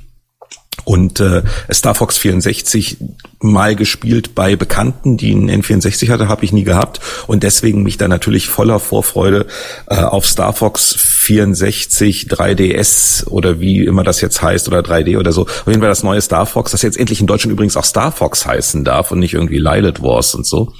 und äh, Star Fox 64 mal gespielt bei Bekannten, die einen N64 hatte, habe ich nie gehabt und deswegen mich da natürlich voller Vorfreude äh, auf Star Fox 64 3DS oder wie immer das jetzt heißt oder 3D oder so. Auf jeden Fall das neue Star Fox, das jetzt endlich in Deutschland übrigens auch Star Fox heißen darf und nicht irgendwie Lilith Wars und so,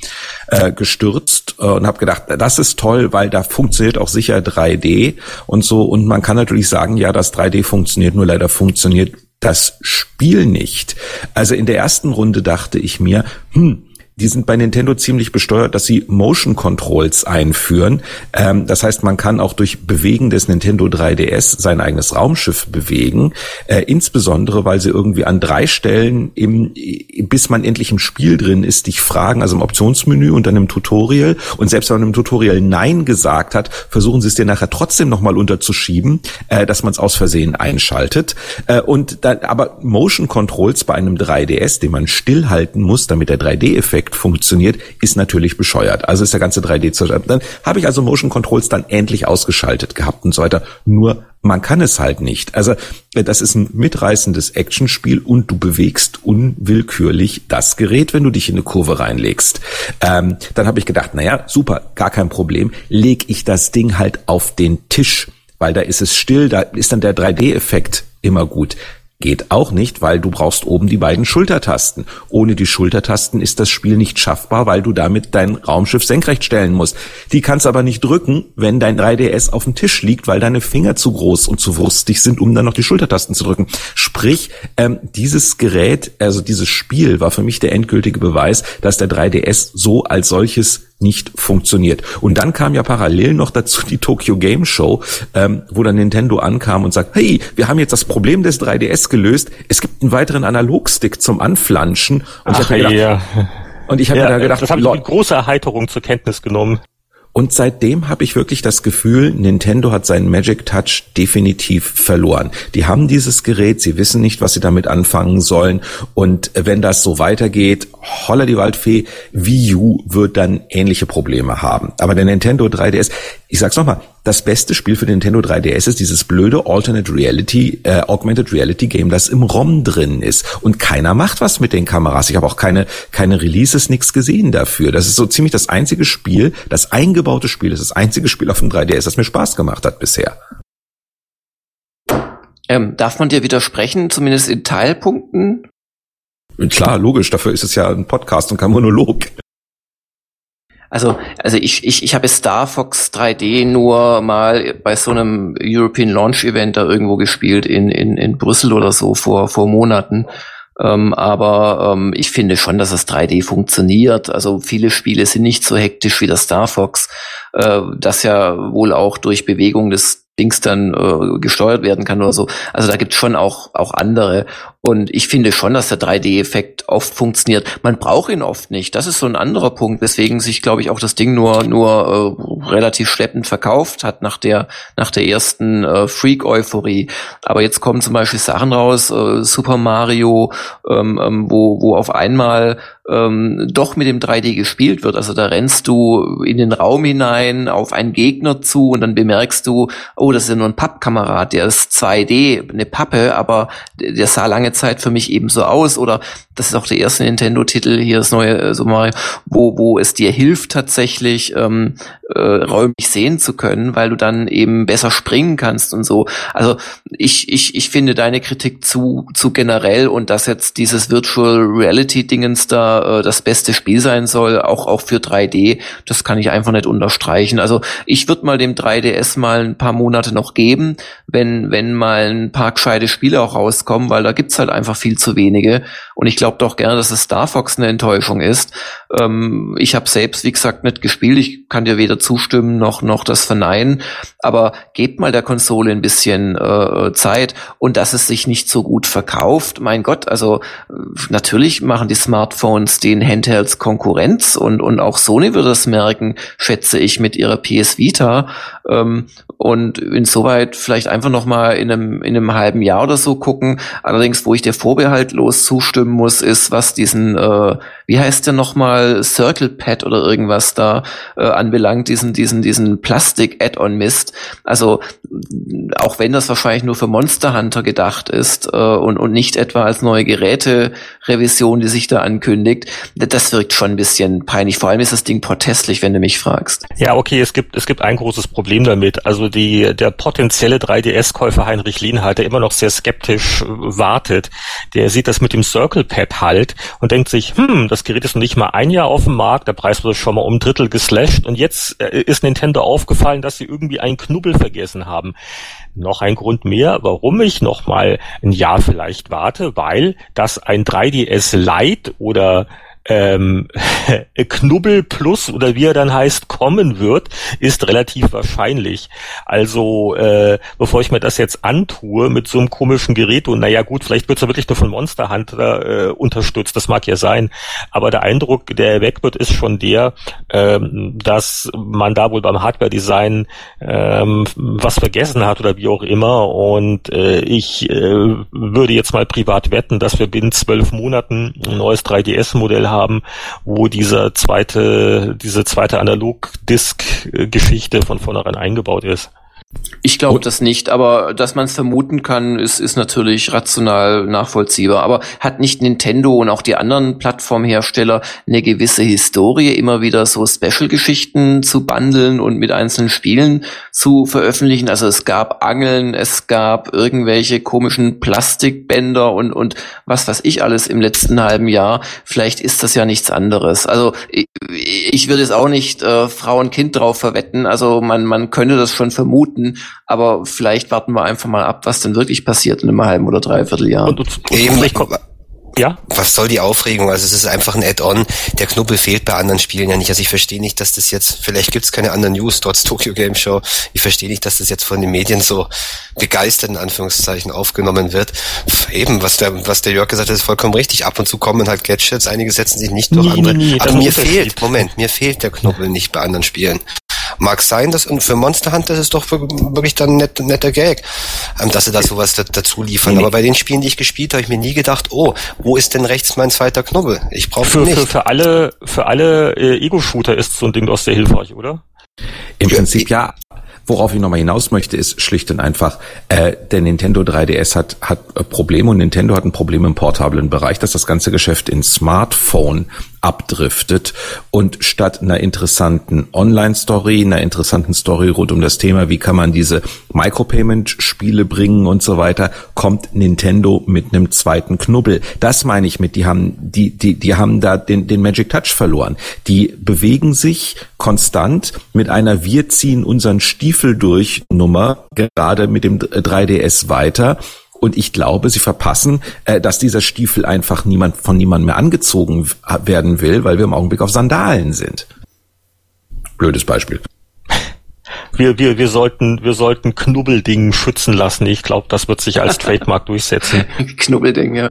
äh, gestürzt äh, und habe gedacht, das ist toll, weil da funktioniert auch sicher 3D und so und man kann natürlich sagen, ja, das 3D funktioniert, nur leider funktioniert das Spiel nicht. Also in der ersten Runde dachte ich mir, hm, die sind bei Nintendo ziemlich besteuert, dass sie Motion Controls einführen. Ähm, das heißt, man kann auch durch Bewegen des Nintendo 3DS sein eigenes Raumschiff bewegen. Äh, insbesondere, weil sie irgendwie an drei Stellen im, bis man endlich im Spiel drin ist, dich fragen, also im Optionsmenü und dann im Tutorial. Und selbst wenn man im Tutorial Nein gesagt hat, versuchen sie es dir nachher trotzdem nochmal unterzuschieben, äh, dass man es aus Versehen einschaltet. Äh, und dann, aber Motion Controls bei einem 3DS, den man stillhalten muss, damit der 3D-Effekt Effekt funktioniert, ist natürlich bescheuert. Also ist der ganze 3D zerstört. Dann habe ich also Motion Controls dann endlich ausgeschaltet gehabt und so weiter. Nur man kann es halt nicht. Also das ist ein mitreißendes Actionspiel und du bewegst unwillkürlich das Gerät, wenn du dich in eine Kurve reinlegst. Ähm, dann habe ich gedacht, naja, super, gar kein Problem. Leg ich das Ding halt auf den Tisch, weil da ist es still, da ist dann der 3D-Effekt immer gut. Geht auch nicht, weil du brauchst oben die beiden Schultertasten. Ohne die Schultertasten ist das Spiel nicht schaffbar, weil du damit dein Raumschiff senkrecht stellen musst. Die kannst aber nicht drücken, wenn dein 3DS auf dem Tisch liegt, weil deine Finger zu groß und zu wurstig sind, um dann noch die Schultertasten zu drücken. Sprich, ähm, dieses Gerät, also dieses Spiel war für mich der endgültige Beweis, dass der 3DS so als solches nicht funktioniert. Und dann kam ja parallel noch dazu die Tokyo Game Show, ähm, wo dann Nintendo ankam und sagt, hey, wir haben jetzt das Problem des 3DS gelöst. Es gibt einen weiteren Analogstick zum Anflanschen. Und Ach, ich habe ja. gedacht, und ich habe ja, mir da gedacht, das habe ich mit großer Erheiterung zur Kenntnis genommen. Und seitdem habe ich wirklich das Gefühl, Nintendo hat seinen Magic Touch definitiv verloren. Die haben dieses Gerät, sie wissen nicht, was sie damit anfangen sollen. Und wenn das so weitergeht, holla die Waldfee, Wii U wird dann ähnliche Probleme haben. Aber der Nintendo 3DS, ich sag's nochmal, das beste Spiel für Nintendo 3DS ist dieses blöde Alternate Reality, äh, Augmented Reality Game, das im ROM drin ist. Und keiner macht was mit den Kameras. Ich habe auch keine, keine Releases, nichts gesehen dafür. Das ist so ziemlich das einzige Spiel, das eingebaute Spiel ist, das einzige Spiel auf dem 3DS, das mir Spaß gemacht hat bisher. Ähm, darf man dir widersprechen, zumindest in Teilpunkten? Klar, logisch, dafür ist es ja ein Podcast und kein Monolog. Also, also ich, ich, ich habe Star Fox 3D nur mal bei so einem European Launch Event da irgendwo gespielt in, in, in Brüssel oder so vor, vor Monaten. Ähm, aber ähm, ich finde schon, dass das 3D funktioniert. Also viele Spiele sind nicht so hektisch wie das Star Fox, äh, das ja wohl auch durch Bewegung des Dings dann äh, gesteuert werden kann oder so. Also da gibt's schon auch, auch andere. Und ich finde schon, dass der 3D-Effekt oft funktioniert. Man braucht ihn oft nicht. Das ist so ein anderer Punkt, weswegen sich, glaube ich, auch das Ding nur, nur äh, relativ schleppend verkauft hat nach der, nach der ersten äh, Freak-Euphorie. Aber jetzt kommen zum Beispiel Sachen raus, äh, Super Mario, ähm, ähm, wo, wo auf einmal ähm, doch mit dem 3D gespielt wird. Also da rennst du in den Raum hinein auf einen Gegner zu und dann bemerkst du, oh, das ist ja nur ein Pappkamerad, der ist 2D, eine Pappe, aber der sah lange Zeit für mich eben so aus oder das ist auch der erste Nintendo-Titel hier, das neue äh, Super Mario, wo, wo es dir hilft tatsächlich ähm, äh, räumlich sehen zu können, weil du dann eben besser springen kannst und so. Also ich, ich, ich finde deine Kritik zu, zu generell und dass jetzt dieses Virtual Reality Dingens da äh, das beste Spiel sein soll, auch, auch für 3D, das kann ich einfach nicht unterstreichen. Also ich würde mal dem 3DS mal ein paar Monate noch geben, wenn, wenn mal ein paar gescheite Spiele auch rauskommen, weil da gibt's halt einfach viel zu wenige. Und ich glaube doch gerne, dass es Star Fox eine Enttäuschung ist. Ähm, ich habe selbst, wie gesagt, nicht gespielt. Ich kann dir weder zustimmen noch, noch das verneinen. Aber gebt mal der Konsole ein bisschen äh, Zeit und dass es sich nicht so gut verkauft. Mein Gott, also natürlich machen die Smartphones den Handhelds Konkurrenz und, und auch Sony würde das merken, schätze ich, mit ihrer PS Vita. Ähm, und insoweit vielleicht einfach noch mal in einem, in einem halben Jahr oder so gucken. Allerdings, wo ich dir vorbehaltlos zustimmen muss, ist, was diesen, äh, wie heißt der nochmal, Circle Pad oder irgendwas da äh, anbelangt, diesen, diesen, diesen Plastik-Add-on-Mist. Also auch wenn das wahrscheinlich nur für Monster Hunter gedacht ist äh, und, und nicht etwa als neue Geräte-Revision, die sich da ankündigt, das wirkt schon ein bisschen peinlich. Vor allem ist das Ding protestlich, wenn du mich fragst. Ja, okay, es gibt, es gibt ein großes Problem damit. Also die, der potenzielle 3DS-Käufer Heinrich Lienhardt, der immer noch sehr skeptisch äh, wartet, der sieht das mit dem Circle Pad halt und denkt sich, hm, das Gerät ist noch nicht mal ein Jahr auf dem Markt, der Preis wurde schon mal um ein Drittel geslasht und jetzt äh, ist Nintendo aufgefallen, dass sie irgendwie einen Knubbel vergessen haben. Noch ein Grund mehr, warum ich noch mal ein Jahr vielleicht warte, weil das ein 3DS Lite oder ähm, Knubbel Plus oder wie er dann heißt, kommen wird, ist relativ wahrscheinlich. Also, äh, bevor ich mir das jetzt antue mit so einem komischen Gerät und naja gut, vielleicht wird es ja wirklich nur von Monster Hunter äh, unterstützt, das mag ja sein, aber der Eindruck, der weg wird, ist schon der, ähm, dass man da wohl beim Hardware-Design ähm, was vergessen hat oder wie auch immer und äh, ich äh, würde jetzt mal privat wetten, dass wir binnen zwölf Monaten ein neues 3DS-Modell haben, wo dieser zweite, diese zweite Analog-Disk-Geschichte von vornherein eingebaut ist. Ich glaube das nicht, aber dass man es vermuten kann, ist, ist natürlich rational nachvollziehbar. Aber hat nicht Nintendo und auch die anderen Plattformhersteller eine gewisse Historie, immer wieder so Special-Geschichten zu bundeln und mit einzelnen Spielen zu veröffentlichen? Also es gab Angeln, es gab irgendwelche komischen Plastikbänder und, und was weiß ich alles im letzten halben Jahr. Vielleicht ist das ja nichts anderes. Also ich, ich würde es auch nicht äh, Frau und Kind drauf verwetten. Also man, man könnte das schon vermuten finden. Aber vielleicht warten wir einfach mal ab, was denn wirklich passiert in einem halben oder dreiviertel Jahr. Und, und, und Eben, ja? Was soll die Aufregung? Also es ist einfach ein Add-on. Der Knubbel fehlt bei anderen Spielen ja nicht. Also ich verstehe nicht, dass das jetzt, vielleicht gibt's keine anderen News trotz Tokyo Game Show. Ich verstehe nicht, dass das jetzt von den Medien so begeistert in Anführungszeichen aufgenommen wird. Eben, was der, was der Jörg gesagt hat, ist vollkommen richtig. Ab und zu kommen halt Gadgets, einige setzen sich nicht durch, nee, andere. Nee, nee, aber mir fehlt, Moment, mir fehlt der Knubbel nicht bei anderen Spielen. Mag sein, dass und für Monster Hunter ist es doch wirklich dann net, netter Gag, ähm, dass sie da sowas da, dazu liefern. Aber bei den Spielen, die ich gespielt habe, habe ich mir nie gedacht, oh, wo ist denn rechts mein zweiter Knubbel? Ich brauche für, nicht. Für, für alle, für alle äh, Ego-Shooter ist so ein Ding doch sehr hilfreich, oder? Im Prinzip ja, Worauf ich nochmal hinaus möchte, ist schlicht und einfach, äh, der Nintendo 3DS hat, hat äh, Probleme und Nintendo hat ein Problem im portablen Bereich, dass das ganze Geschäft in Smartphone abdriftet und statt einer interessanten Online-Story, einer interessanten Story rund um das Thema, wie kann man diese Micropayment-Spiele bringen und so weiter, kommt Nintendo mit einem zweiten Knubbel. Das meine ich mit, die haben, die, die, die haben da den, den Magic Touch verloren. Die bewegen sich konstant mit einer Wir ziehen unseren Stiefel durch Nummer, gerade mit dem 3DS weiter und ich glaube, sie verpassen, äh, dass dieser Stiefel einfach niemand von niemandem mehr angezogen werden will, weil wir im Augenblick auf Sandalen sind. Blödes Beispiel. Wir, wir, wir sollten, wir sollten Knubbelding schützen lassen. Ich glaube, das wird sich als Trademark durchsetzen. Knubbelding, ja.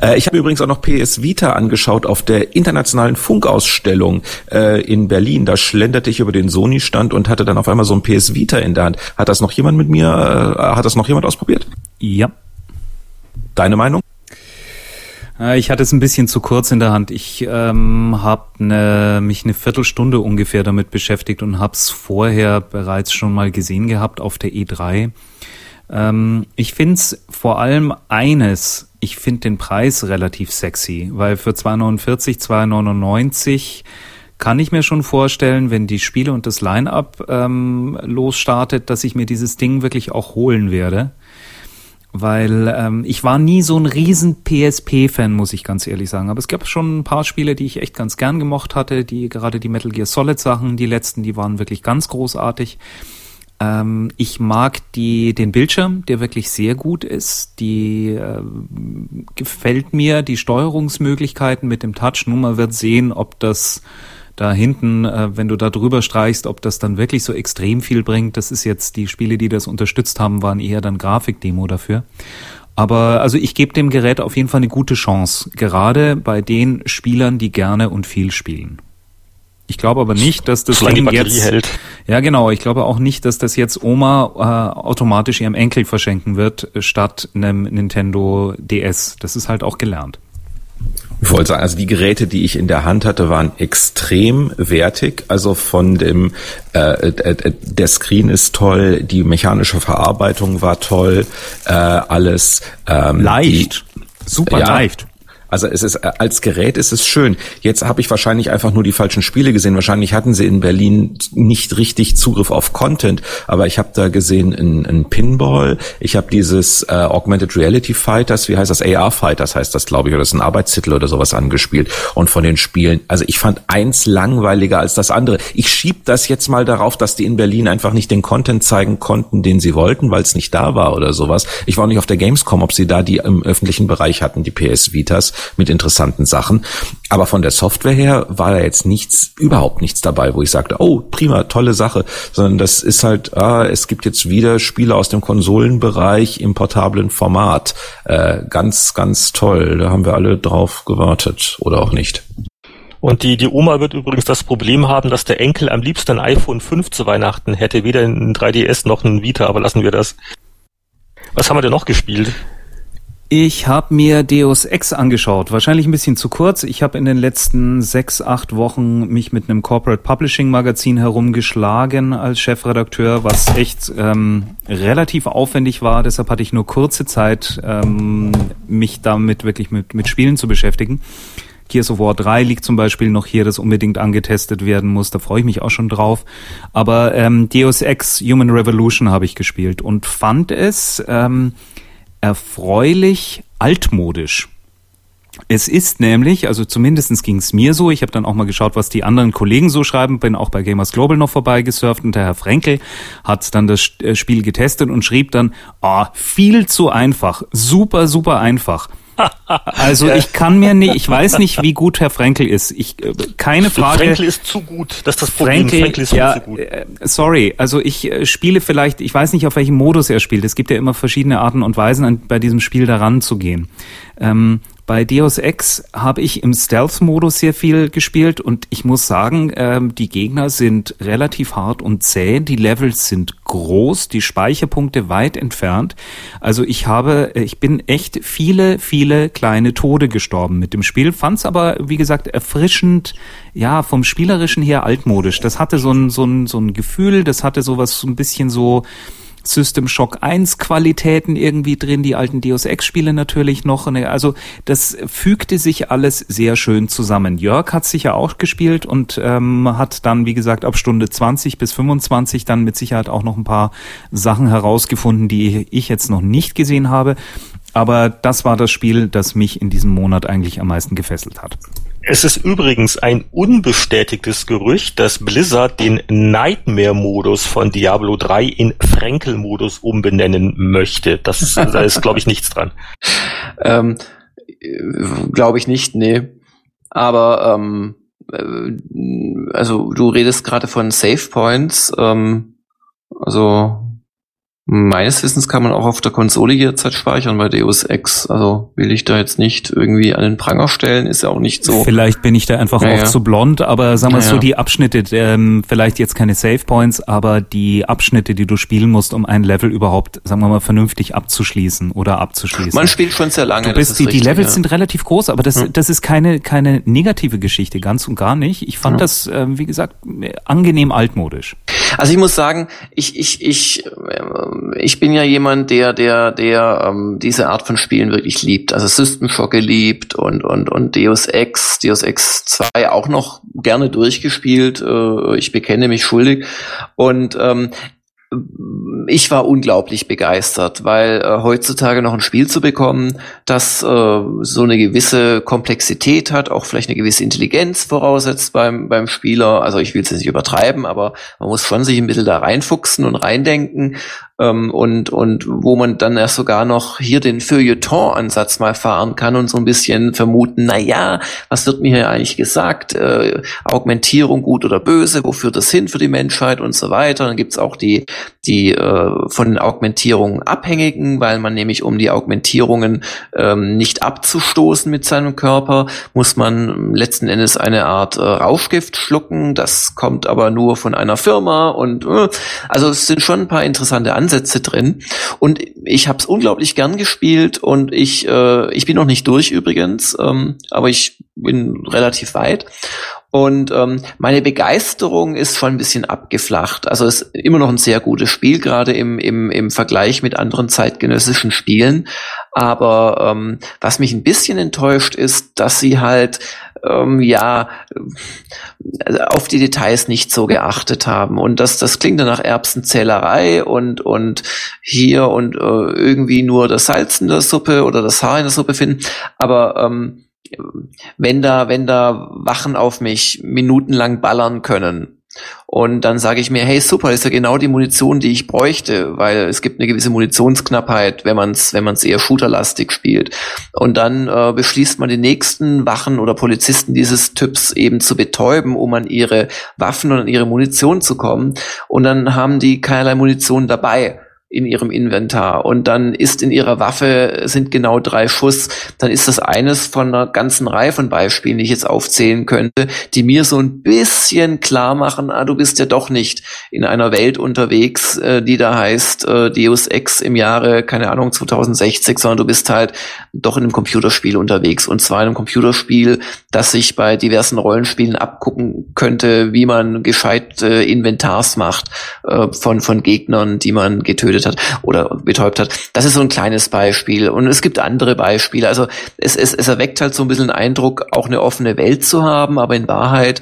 Äh, ich habe übrigens auch noch PS Vita angeschaut auf der internationalen Funkausstellung äh, in Berlin. Da schlenderte ich über den Sony-Stand und hatte dann auf einmal so ein PS Vita in der Hand. Hat das noch jemand mit mir, äh, hat das noch jemand ausprobiert? Ja. Deine Meinung? Äh, ich hatte es ein bisschen zu kurz in der Hand. Ich ähm, habe ne, mich eine Viertelstunde ungefähr damit beschäftigt und habe es vorher bereits schon mal gesehen gehabt auf der E3. Ähm, ich finde es vor allem eines ich finde den Preis relativ sexy, weil für 2,49, 2,99 kann ich mir schon vorstellen, wenn die Spiele und das Line-up ähm, losstartet, dass ich mir dieses Ding wirklich auch holen werde. Weil ähm, ich war nie so ein riesen PSP-Fan, muss ich ganz ehrlich sagen. Aber es gab schon ein paar Spiele, die ich echt ganz gern gemocht hatte. Die gerade die Metal Gear Solid Sachen, die letzten, die waren wirklich ganz großartig. Ähm, ich mag die, den Bildschirm, der wirklich sehr gut ist. Die äh, gefällt mir, die Steuerungsmöglichkeiten mit dem Touch. Nun mal wird sehen, ob das da hinten, äh, wenn du da drüber streichst, ob das dann wirklich so extrem viel bringt. Das ist jetzt, die Spiele, die das unterstützt haben, waren eher dann Grafikdemo dafür. Aber also ich gebe dem Gerät auf jeden Fall eine gute Chance, gerade bei den Spielern, die gerne und viel spielen. Ich glaube aber nicht, dass das Ding jetzt hält. Ja, genau. Ich glaube auch nicht, dass das jetzt Oma äh, automatisch ihrem Enkel verschenken wird statt einem Nintendo DS. Das ist halt auch gelernt. Ich wollte sagen, also die Geräte, die ich in der Hand hatte, waren extrem wertig. Also von dem, äh, äh, der Screen ist toll, die mechanische Verarbeitung war toll, äh, alles ähm, leicht, die, super ja, leicht. Also es ist äh, als Gerät ist es schön. Jetzt habe ich wahrscheinlich einfach nur die falschen Spiele gesehen. Wahrscheinlich hatten sie in Berlin nicht richtig Zugriff auf Content, aber ich habe da gesehen ein, ein Pinball. Ich habe dieses äh, Augmented Reality Fighters, wie heißt das? AR Fighters heißt das, glaube ich, oder das ist ein Arbeitstitel oder sowas angespielt. Und von den Spielen, also ich fand eins langweiliger als das andere. Ich schieb das jetzt mal darauf, dass die in Berlin einfach nicht den Content zeigen konnten, den sie wollten, weil es nicht da war oder sowas. Ich war auch nicht auf der Gamescom, ob sie da die im öffentlichen Bereich hatten, die PS Vitas mit interessanten Sachen. Aber von der Software her war da jetzt nichts, überhaupt nichts dabei, wo ich sagte, oh, prima, tolle Sache, sondern das ist halt, ah, es gibt jetzt wieder Spiele aus dem Konsolenbereich im portablen Format. Äh, ganz, ganz toll. Da haben wir alle drauf gewartet oder auch nicht. Und die, die Oma wird übrigens das Problem haben, dass der Enkel am liebsten ein iPhone 5 zu Weihnachten hätte, weder ein 3DS noch ein Vita, aber lassen wir das. Was haben wir denn noch gespielt? Ich habe mir Deus Ex angeschaut. Wahrscheinlich ein bisschen zu kurz. Ich habe in den letzten sechs, acht Wochen mich mit einem Corporate Publishing Magazin herumgeschlagen als Chefredakteur, was echt ähm, relativ aufwendig war. Deshalb hatte ich nur kurze Zeit, ähm, mich damit wirklich mit, mit Spielen zu beschäftigen. Gears of War 3 liegt zum Beispiel noch hier, das unbedingt angetestet werden muss. Da freue ich mich auch schon drauf. Aber ähm, Deus Ex Human Revolution habe ich gespielt und fand es ähm, erfreulich altmodisch. Es ist nämlich, also zumindestens ging es mir so, ich habe dann auch mal geschaut, was die anderen Kollegen so schreiben, bin auch bei Gamers Global noch vorbeigesurft und der Herr Frenkel hat dann das äh, Spiel getestet und schrieb dann, ah, viel zu einfach, super, super einfach. Also ja. ich kann mir nicht, ich weiß nicht, wie gut Herr Frenkel ist. Ich äh, keine Frage. Frenkel ist zu gut, das ist das Problem. Frenkel, Frenkel ist ja, zu gut. Äh, sorry, also ich äh, spiele vielleicht, ich weiß nicht, auf welchem Modus er spielt. Es gibt ja immer verschiedene Arten und Weisen, an, bei diesem Spiel daran zu gehen. Ähm, bei Deus Ex habe ich im Stealth-Modus sehr viel gespielt und ich muss sagen, ähm, die Gegner sind relativ hart und zäh, die Levels sind groß, die Speicherpunkte weit entfernt. Also ich habe, äh, ich bin echt viele, viele kleine Tode gestorben mit dem Spiel, fand es aber, wie gesagt, erfrischend, ja, vom Spielerischen her altmodisch. Das hatte so ein, so ein, so ein Gefühl, das hatte sowas so ein bisschen so, System Shock 1 Qualitäten irgendwie drin, die alten Deus Ex Spiele natürlich noch. Also das fügte sich alles sehr schön zusammen. Jörg hat sich ja auch gespielt und ähm, hat dann, wie gesagt, ab Stunde 20 bis 25 dann mit Sicherheit auch noch ein paar Sachen herausgefunden, die ich jetzt noch nicht gesehen habe. Aber das war das Spiel, das mich in diesem Monat eigentlich am meisten gefesselt hat. Es ist übrigens ein unbestätigtes Gerücht, dass Blizzard den Nightmare-Modus von Diablo 3 in Frenkel-Modus umbenennen möchte. Das da ist, glaube ich, nichts dran. Ähm, glaube ich nicht, nee. Aber ähm, äh, also du redest gerade von Save Points. Ähm, also Meines Wissens kann man auch auf der Konsole jederzeit speichern bei Deus Ex. Also will ich da jetzt nicht irgendwie an den Pranger stellen, ist ja auch nicht so. Vielleicht bin ich da einfach naja. auch zu blond, aber sagen wir naja. so, die Abschnitte, ähm, vielleicht jetzt keine Save Points, aber die Abschnitte, die du spielen musst, um ein Level überhaupt, sagen wir mal, vernünftig abzuschließen oder abzuschließen. Man spielt schon sehr lange. Du bist, die, richtig, die Levels ja. sind relativ groß, aber das, hm. das ist keine, keine negative Geschichte, ganz und gar nicht. Ich fand hm. das, äh, wie gesagt, angenehm altmodisch. Also ich muss sagen, ich ich ich äh, ich bin ja jemand, der der der ähm, diese Art von Spielen wirklich liebt. Also System Shock geliebt und und und Deus Ex, Deus Ex 2 auch noch gerne durchgespielt. Äh, ich bekenne mich schuldig und ähm, ich war unglaublich begeistert, weil äh, heutzutage noch ein Spiel zu bekommen, das äh, so eine gewisse Komplexität hat, auch vielleicht eine gewisse Intelligenz voraussetzt beim, beim Spieler. Also ich will es nicht übertreiben, aber man muss schon sich ein bisschen da reinfuchsen und reindenken ähm, und, und wo man dann erst sogar noch hier den Feuilleton-Ansatz mal fahren kann und so ein bisschen vermuten, na ja, was wird mir hier eigentlich gesagt? Äh, Augmentierung gut oder böse, wo führt das hin für die Menschheit und so weiter. Dann gibt's auch die, die äh, von den Augmentierungen abhängigen, weil man nämlich um die Augmentierungen ähm, nicht abzustoßen mit seinem Körper, muss man letzten Endes eine Art äh, Rauschgift schlucken. Das kommt aber nur von einer Firma und äh, also es sind schon ein paar interessante Ansätze Ansätze drin. Und ich habe es unglaublich gern gespielt und ich, äh, ich bin noch nicht durch übrigens, ähm, aber ich bin relativ weit. Und ähm, meine Begeisterung ist schon ein bisschen abgeflacht. Also es ist immer noch ein sehr gutes Spiel, gerade im, im, im Vergleich mit anderen zeitgenössischen Spielen. Aber ähm, was mich ein bisschen enttäuscht ist, dass sie halt ähm, ja auf die Details nicht so geachtet haben. Und das, das klingt dann nach Erbsenzählerei und, und hier und äh, irgendwie nur das Salz in der Suppe oder das Haar in der Suppe finden. Aber ähm, wenn da, wenn da Wachen auf mich minutenlang ballern können, und dann sage ich mir, hey super, ist ja genau die Munition, die ich bräuchte, weil es gibt eine gewisse Munitionsknappheit, wenn man es wenn man's eher shooterlastig spielt. Und dann äh, beschließt man die nächsten Wachen oder Polizisten dieses Typs eben zu betäuben, um an ihre Waffen und an ihre Munition zu kommen. Und dann haben die keinerlei Munition dabei in ihrem Inventar. Und dann ist in ihrer Waffe sind genau drei Schuss, dann ist das eines von einer ganzen Reihe von Beispielen, die ich jetzt aufzählen könnte, die mir so ein bisschen klar machen, ah, du bist ja doch nicht in einer Welt unterwegs, äh, die da heißt äh, Deus Ex im Jahre, keine Ahnung, 2060, sondern du bist halt doch in einem Computerspiel unterwegs. Und zwar in einem Computerspiel, das sich bei diversen Rollenspielen abgucken könnte, wie man gescheit äh, Inventars macht äh, von, von Gegnern, die man getötet getötet hat oder betäubt hat. Das ist so ein kleines Beispiel. Und es gibt andere Beispiele. Also es, es, es erweckt halt so ein bisschen den Eindruck, auch eine offene Welt zu haben, aber in Wahrheit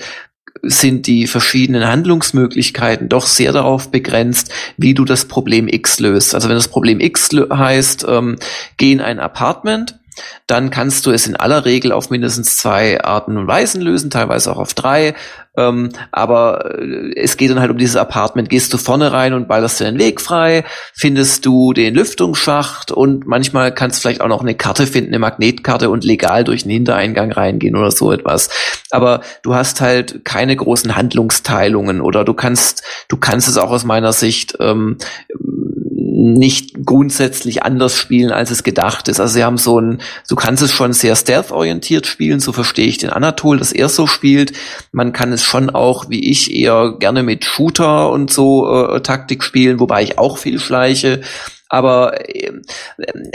sind die verschiedenen Handlungsmöglichkeiten doch sehr darauf begrenzt, wie du das Problem X löst. Also wenn das Problem X heißt, ähm, geh in ein Apartment, dann kannst du es in aller Regel auf mindestens zwei Arten und Weisen lösen, teilweise auch auf drei. Ähm, aber äh, es geht dann halt um dieses Apartment. Gehst du vorne rein und ballerst dir den Weg frei, findest du den Lüftungsschacht und manchmal kannst du vielleicht auch noch eine Karte finden, eine Magnetkarte und legal durch den Hintereingang reingehen oder so etwas. Aber du hast halt keine großen Handlungsteilungen oder du kannst, du kannst es auch aus meiner Sicht ähm, nicht grundsätzlich anders spielen, als es gedacht ist. Also sie haben so ein, du kannst es schon sehr stealth-orientiert spielen, so verstehe ich den Anatol, dass er so spielt. Man kann es schon auch, wie ich, eher gerne mit Shooter und so äh, Taktik spielen, wobei ich auch viel schleiche aber äh,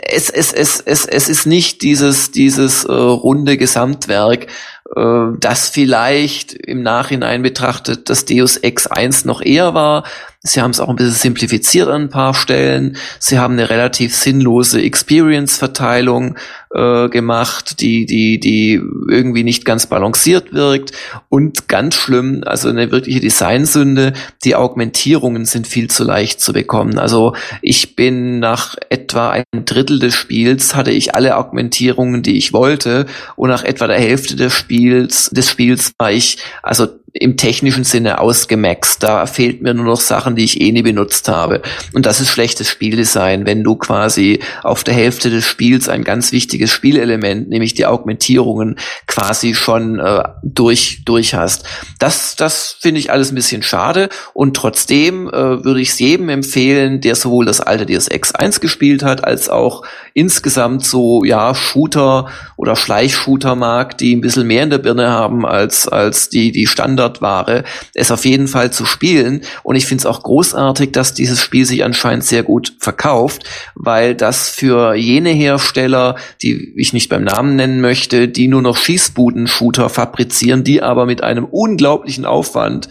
es, es, es, es, es ist nicht dieses, dieses äh, runde Gesamtwerk, äh, das vielleicht im Nachhinein betrachtet das Deus Ex 1 noch eher war, Sie haben es auch ein bisschen simplifiziert an ein paar Stellen. Sie haben eine relativ sinnlose Experience-Verteilung äh, gemacht, die, die, die irgendwie nicht ganz balanciert wirkt. Und ganz schlimm, also eine wirkliche Designsünde, die Augmentierungen sind viel zu leicht zu bekommen. Also ich bin nach etwa ein Drittel des Spiels hatte ich alle Augmentierungen, die ich wollte. Und nach etwa der Hälfte des Spiels, des Spiels war ich also im technischen Sinne ausgemaxt. Da fehlt mir nur noch Sachen, die ich eh nie benutzt habe. Und das ist schlechtes Spieldesign, wenn du quasi auf der Hälfte des Spiels ein ganz wichtiges Spielelement, nämlich die Augmentierungen, quasi schon äh, durch, durch hast. Das, das finde ich alles ein bisschen schade. Und trotzdem äh, würde ich es jedem empfehlen, der sowohl das alte DSX 1 gespielt hat, als auch insgesamt so, ja, Shooter oder Schleichshooter mag, die ein bisschen mehr in der Birne haben als, als die, die Standard Standardware, es auf jeden Fall zu spielen. Und ich finde es auch großartig, dass dieses Spiel sich anscheinend sehr gut verkauft, weil das für jene Hersteller, die ich nicht beim Namen nennen möchte, die nur noch Schießbuden-Shooter fabrizieren, die aber mit einem unglaublichen Aufwand.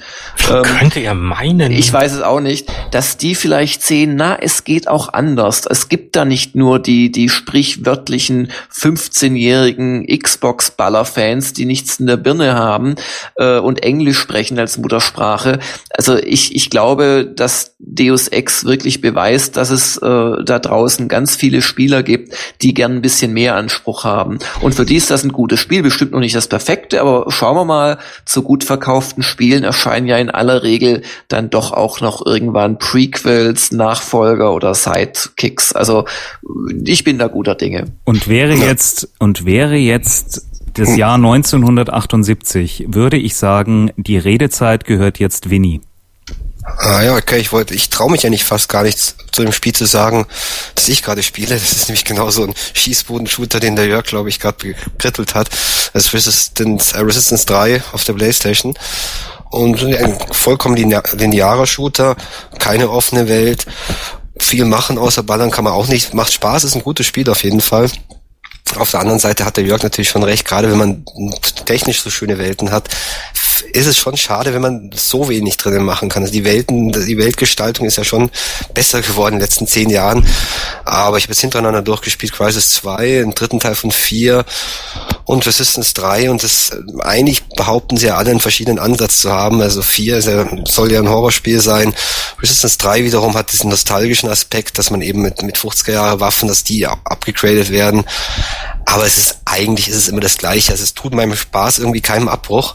Ähm, könnte ja meinen. Ich weiß es auch nicht, dass die vielleicht sehen, na, es geht auch anders. Es gibt da nicht nur die, die sprichwörtlichen 15-jährigen Xbox-Baller-Fans, die nichts in der Birne haben äh, und Englisch sprechen als Muttersprache. Also ich, ich glaube, dass Deus Ex wirklich beweist, dass es äh, da draußen ganz viele Spieler gibt, die gern ein bisschen mehr Anspruch haben. Und für die ist das ein gutes Spiel, bestimmt noch nicht das perfekte, aber schauen wir mal, zu gut verkauften Spielen erscheinen ja in aller Regel dann doch auch noch irgendwann Prequels, Nachfolger oder Sidekicks. Also ich bin da guter Dinge. Und wäre jetzt, und wäre jetzt das Jahr 1978, würde ich sagen, die Redezeit gehört jetzt Winnie. Ah ja, okay, ich wollte, ich traue mich ja nicht fast gar nichts zu dem Spiel zu sagen, dass ich gerade spiele. Das ist nämlich genau so ein Schießboden-Shooter, den der Jörg, glaube ich, gerade gekrittelt hat. Das ist Resistance, äh, Resistance 3 auf der Playstation. Und ein vollkommen linearer Shooter, keine offene Welt. Viel machen außer Ballern kann man auch nicht. Macht Spaß, ist ein gutes Spiel auf jeden Fall. Auf der anderen Seite hat der Jörg natürlich schon recht, gerade wenn man technisch so schöne Welten hat, ist es schon schade, wenn man so wenig drinnen machen kann. Also die Welten, die Weltgestaltung ist ja schon besser geworden in den letzten zehn Jahren. Aber ich habe jetzt hintereinander durchgespielt, Crisis 2, einen dritten Teil von 4 und Resistance 3 und das eigentlich behaupten sie ja alle einen verschiedenen Ansatz zu haben. Also 4 ja, soll ja ein Horrorspiel sein. Resistance 3 wiederum hat diesen nostalgischen Aspekt, dass man eben mit, mit 50er Jahre Waffen, dass die abgegradet werden. Aber es ist eigentlich ist es immer das Gleiche. Also es tut meinem Spaß irgendwie keinem Abbruch.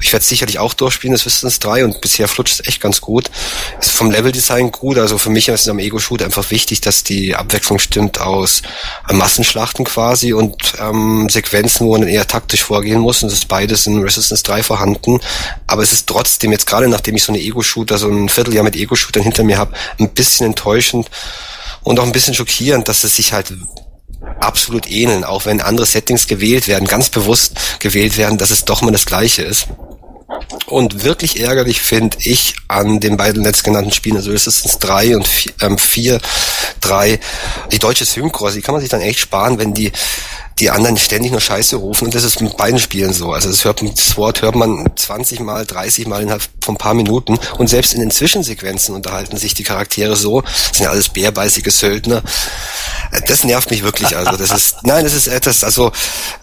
Ich werde sicherlich auch durchspielen, das Wissens 3 und bisher flutscht es echt ganz gut. Ist vom Leveldesign gut. Also für mich ist es am Ego-Shoot einfach wichtig, dass die Abwechslung stimmt aus äh, Massenschlachten quasi und ähm, Sequenzen, wo man eher taktisch vorgehen muss. Und das ist beides in Resistance 3 vorhanden. Aber es ist trotzdem jetzt gerade nachdem ich so eine Ego-Shooter, so ein Vierteljahr mit Ego-Shootern hinter mir habe, ein bisschen enttäuschend und auch ein bisschen schockierend, dass es sich halt absolut ähneln, auch wenn andere Settings gewählt werden, ganz bewusst gewählt werden, dass es doch mal das gleiche ist. Und wirklich ärgerlich finde ich an den beiden letztgenannten Spielen, also Resistance 3 und 4, ähm, 4 3, die deutsche Synchro, also die kann man sich dann echt sparen, wenn die die anderen ständig nur Scheiße rufen und das ist mit beiden Spielen so. Also das hört das Wort hört man 20 mal, 30 mal innerhalb von ein paar Minuten und selbst in den Zwischensequenzen unterhalten sich die Charaktere so, das sind ja alles bärbeißige Söldner. Das nervt mich wirklich. Also das ist, nein, das ist etwas. Also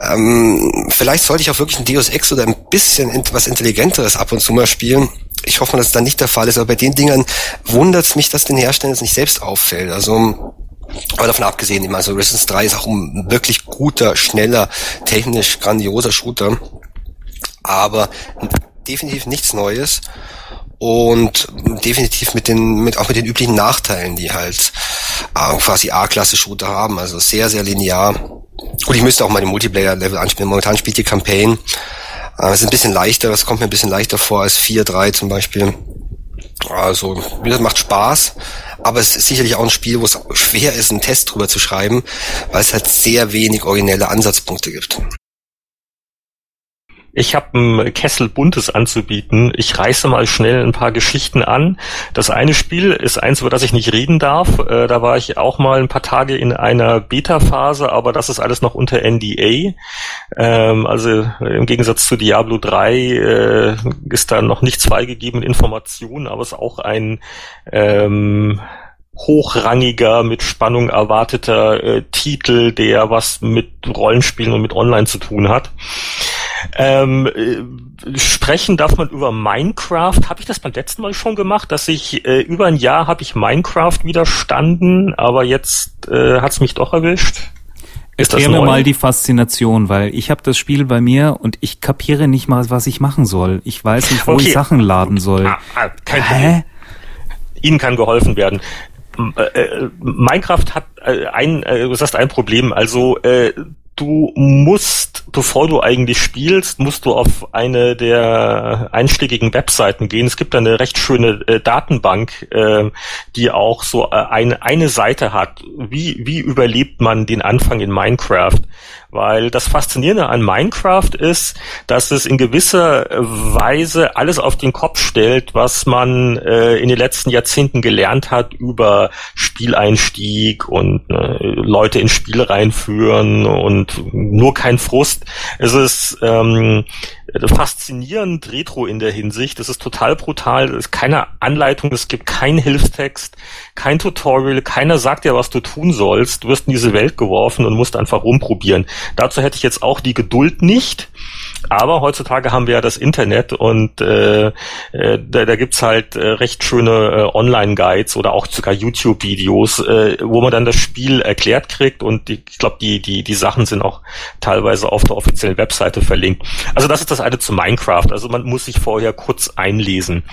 ähm, vielleicht sollte ich auch wirklich ein Deus Ex oder ein bisschen was intelligenteres ab und zu mal spielen. Ich hoffe, dass es dann nicht der Fall ist. Aber bei den Dingern wundert es mich, dass den Herstellern nicht selbst auffällt. Also aber davon abgesehen, also Resistance 3 ist auch ein wirklich guter, schneller, technisch grandioser Shooter. Aber definitiv nichts Neues und definitiv mit den, mit, auch mit den üblichen Nachteilen, die halt äh, quasi A-Klasse-Shooter haben, also sehr, sehr linear. Und ich müsste auch mal den Multiplayer-Level anspielen. Momentan spielt die Campaign. Äh, es ist ein bisschen leichter, das kommt mir ein bisschen leichter vor als 4-3 zum Beispiel. Also, wie gesagt, macht Spaß, aber es ist sicherlich auch ein Spiel, wo es schwer ist, einen Test drüber zu schreiben, weil es halt sehr wenig originelle Ansatzpunkte gibt. Ich habe einen Kessel Buntes anzubieten. Ich reiße mal schnell ein paar Geschichten an. Das eine Spiel ist eins, über das ich nicht reden darf. Äh, da war ich auch mal ein paar Tage in einer Beta-Phase, aber das ist alles noch unter NDA. Ähm, also im Gegensatz zu Diablo 3 äh, ist da noch nichts freigegeben mit Informationen, aber es ist auch ein ähm, hochrangiger, mit Spannung erwarteter äh, Titel, der was mit Rollenspielen und mit Online zu tun hat. Ähm, äh, sprechen darf man über Minecraft. Habe ich das beim letzten Mal schon gemacht, dass ich äh, über ein Jahr habe ich Minecraft widerstanden, aber jetzt äh, hat es mich doch erwischt. Ist Erklär mir mal die Faszination, weil ich habe das Spiel bei mir und ich kapiere nicht mal, was ich machen soll. Ich weiß nicht, wo okay. ich Sachen laden soll. Ah, ah, kein Hä? Problem. Ihnen kann geholfen werden. Äh, äh, Minecraft hat äh, ein, du sagst ein Problem. Also du musst, bevor du eigentlich spielst, musst du auf eine der einschlägigen Webseiten gehen. Es gibt eine recht schöne äh, Datenbank, äh, die auch so äh, eine, eine Seite hat. Wie, wie überlebt man den Anfang in Minecraft? Weil das Faszinierende an Minecraft ist, dass es in gewisser Weise alles auf den Kopf stellt, was man äh, in den letzten Jahrzehnten gelernt hat über Spieleinstieg und äh, Leute in Spiele reinführen und nur kein Frust. Es ist ähm, faszinierend retro in der Hinsicht. Es ist total brutal. Es ist keine Anleitung, es gibt keinen Hilfstext, kein Tutorial, keiner sagt dir, was du tun sollst. Du wirst in diese Welt geworfen und musst einfach rumprobieren. Dazu hätte ich jetzt auch die Geduld nicht. Aber heutzutage haben wir ja das Internet und äh, äh, da, da gibt's halt äh, recht schöne äh, Online-Guides oder auch sogar YouTube-Videos, äh, wo man dann das Spiel erklärt kriegt und die, ich glaube, die, die, die Sachen sind auch teilweise auf der offiziellen Webseite verlinkt. Also das ist das eine zu Minecraft. Also man muss sich vorher kurz einlesen.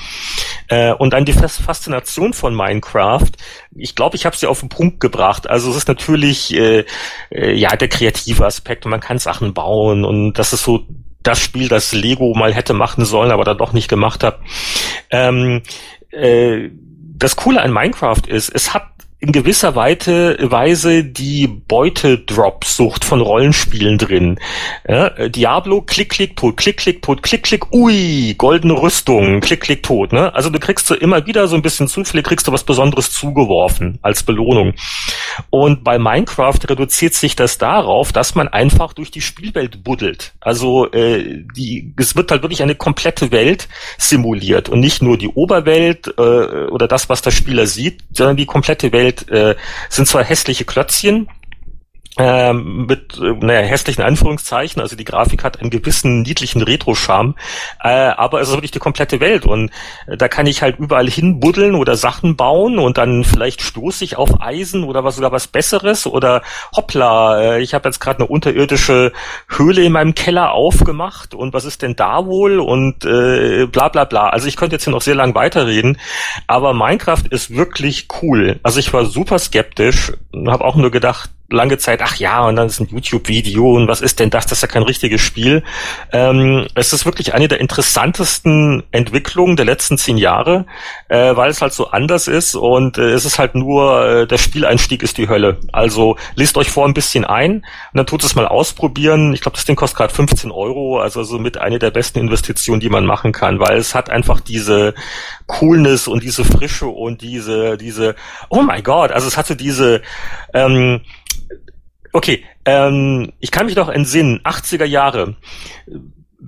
Äh, und dann die Faszination von Minecraft, ich glaube, ich habe sie auf den Punkt gebracht. Also es ist natürlich äh, äh, ja der kreative Aspekt man kann Sachen bauen und das ist so das Spiel, das Lego mal hätte machen sollen, aber dann doch nicht gemacht hat. Ähm, äh, das Coole an Minecraft ist, es hat in gewisser Weise die Beute-Drop-Sucht von Rollenspielen drin. Ja, Diablo, klick, klick, tot, klick, klick, tot, klick, klick, ui, goldene Rüstung, klick, klick, tot. Ne? Also du kriegst so immer wieder so ein bisschen Zufälle, kriegst du was Besonderes zugeworfen als Belohnung. Und bei Minecraft reduziert sich das darauf, dass man einfach durch die Spielwelt buddelt. Also äh, die, es wird halt wirklich eine komplette Welt simuliert und nicht nur die Oberwelt äh, oder das, was der Spieler sieht, sondern die komplette Welt Welt äh, sind zwar hässliche Klötzchen, ähm, mit äh, naja, hässlichen Anführungszeichen. Also die Grafik hat einen gewissen niedlichen Retro-Charme, äh, aber es ist wirklich die komplette Welt und äh, da kann ich halt überall hinbuddeln oder Sachen bauen und dann vielleicht stoße ich auf Eisen oder was sogar was Besseres oder hoppla, äh, ich habe jetzt gerade eine unterirdische Höhle in meinem Keller aufgemacht und was ist denn da wohl und äh, bla bla bla. Also ich könnte jetzt hier noch sehr lang weiterreden, aber Minecraft ist wirklich cool. Also ich war super skeptisch und habe auch nur gedacht, lange Zeit, ach ja, und dann ist ein YouTube-Video und was ist denn das? Das ist ja kein richtiges Spiel. Ähm, es ist wirklich eine der interessantesten Entwicklungen der letzten zehn Jahre, äh, weil es halt so anders ist und äh, es ist halt nur, äh, der Spieleinstieg ist die Hölle. Also lest euch vor ein bisschen ein und dann tut es mal ausprobieren. Ich glaube, das Ding kostet gerade 15 Euro, also somit eine der besten Investitionen, die man machen kann, weil es hat einfach diese Coolness und diese Frische und diese, diese, oh my God, also es hatte diese, ähm, Okay, ähm, ich kann mich noch entsinnen, 80er Jahre.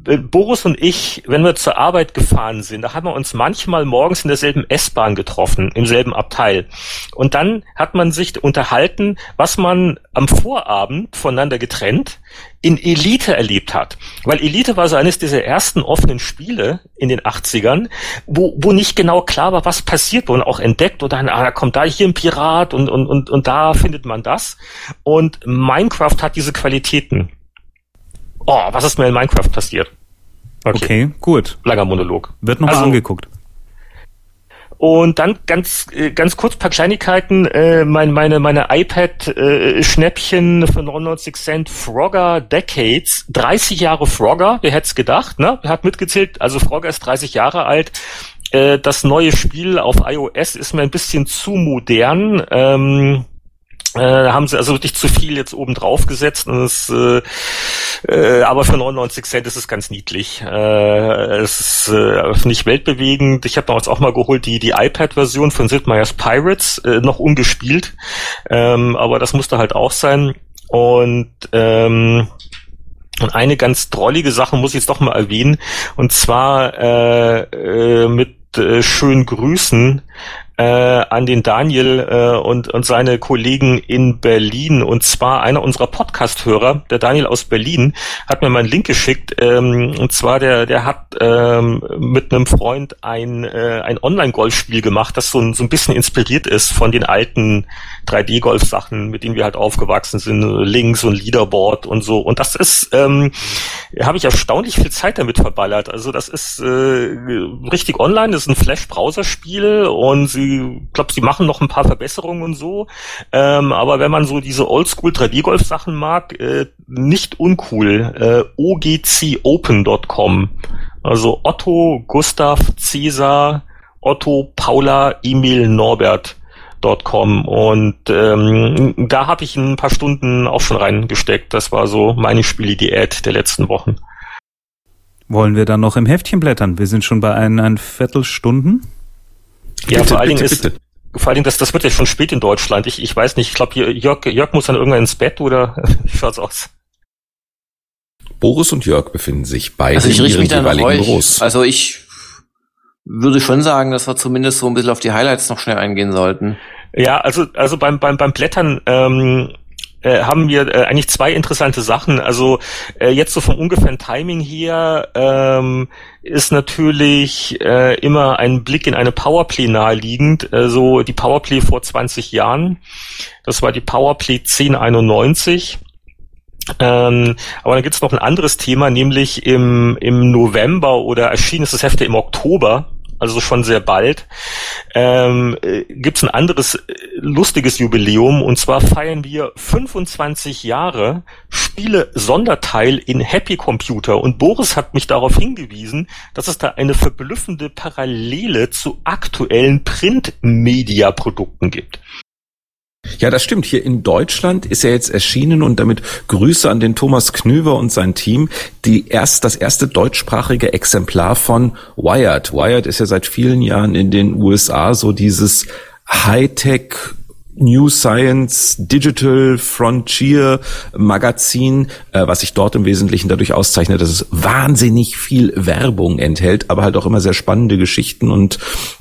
Äh, Boris und ich, wenn wir zur Arbeit gefahren sind, da haben wir uns manchmal morgens in derselben S-Bahn getroffen, im selben Abteil. Und dann hat man sich unterhalten, was man am Vorabend voneinander getrennt in Elite erlebt hat. Weil Elite war so eines dieser ersten offenen Spiele in den 80ern, wo, wo nicht genau klar war, was passiert, wo man auch entdeckt oder ah, da kommt da hier ein Pirat und, und, und, und da findet man das. Und Minecraft hat diese Qualitäten oh, was ist mir in Minecraft passiert? Okay, okay gut. Langer Monolog. Wird noch also, angeguckt. Und dann ganz äh, ganz kurz paar Kleinigkeiten. Äh, mein, meine meine iPad äh, Schnäppchen für 99 Cent Frogger Decades. 30 Jahre Frogger. Wer hätte es gedacht? Ne? Wer hat mitgezählt? Also Frogger ist 30 Jahre alt. Äh, das neue Spiel auf iOS ist mir ein bisschen zu modern. Ähm, äh, haben sie also wirklich zu viel jetzt oben drauf gesetzt und es, äh, äh, aber für 99 Cent ist es ganz niedlich. Äh, es ist äh, nicht weltbewegend. Ich habe damals auch mal geholt die die iPad-Version von Sid Meier's Pirates äh, noch ungespielt, ähm, aber das musste halt auch sein und ähm, und eine ganz drollige Sache muss ich jetzt doch mal erwähnen, und zwar äh, äh, mit äh, schönen Grüßen äh, an den Daniel äh, und, und seine Kollegen in Berlin. Und zwar einer unserer Podcast-Hörer, der Daniel aus Berlin, hat mir mal einen Link geschickt. Ähm, und zwar der, der hat ähm, mit einem Freund ein, äh, ein Online-Golfspiel gemacht, das so ein, so ein bisschen inspiriert ist von den alten 3D-Golf-Sachen, mit denen wir halt aufgewachsen sind, Links und Leaderboard und so. Und das ist, ähm, habe ich erstaunlich viel Zeit damit verballert. Also das ist äh, richtig online, das ist ein Flash-Browser-Spiel und sie sie, glaube, sie machen noch ein paar Verbesserungen und so. Ähm, aber wenn man so diese Oldschool 3D-Golf-Sachen mag, äh, nicht uncool. Äh, ogcopen.com. Also Otto, Gustav, Cäsar, Otto, Paula, Emil, Norbert. Com und ähm, da habe ich ein paar Stunden auch schon reingesteckt. Das war so meine Spiele-Diät der letzten Wochen. Wollen wir dann noch im Heftchen blättern? Wir sind schon bei ein, Viertelstunden. Ja, bitte, vor allen Dingen ist, bitte. vor allen Dingen, das, das wird ja schon spät in Deutschland. Ich, ich weiß nicht, ich glaube, Jörg, Jörg muss dann irgendwann ins Bett oder wie schaut's aus? Boris und Jörg befinden sich beide also ich in ihren mich dann jeweiligen Büros. Also ich würde schon sagen, dass wir zumindest so ein bisschen auf die Highlights noch schnell eingehen sollten. Ja, also also beim beim beim Blättern ähm, äh, haben wir äh, eigentlich zwei interessante Sachen. Also äh, jetzt so vom ungefähren Timing hier ähm, ist natürlich äh, immer ein Blick in eine Powerplay naheliegend. Äh, so die Powerplay vor 20 Jahren. Das war die Powerplay 1091. Ähm, aber dann gibt es noch ein anderes Thema, nämlich im, im November oder erschien ist das Hefte im Oktober also schon sehr bald, ähm, äh, gibt es ein anderes äh, lustiges Jubiläum. Und zwar feiern wir 25 Jahre Spiele Sonderteil in Happy Computer. Und Boris hat mich darauf hingewiesen, dass es da eine verblüffende Parallele zu aktuellen Print-Media-Produkten gibt. Ja, das stimmt. Hier in Deutschland ist er jetzt erschienen und damit Grüße an den Thomas Knüver und sein Team, die erst, das erste deutschsprachige Exemplar von Wired. Wired ist ja seit vielen Jahren in den USA so dieses Hightech New Science Digital Frontier Magazin, äh, was sich dort im Wesentlichen dadurch auszeichnet, dass es wahnsinnig viel Werbung enthält, aber halt auch immer sehr spannende Geschichten und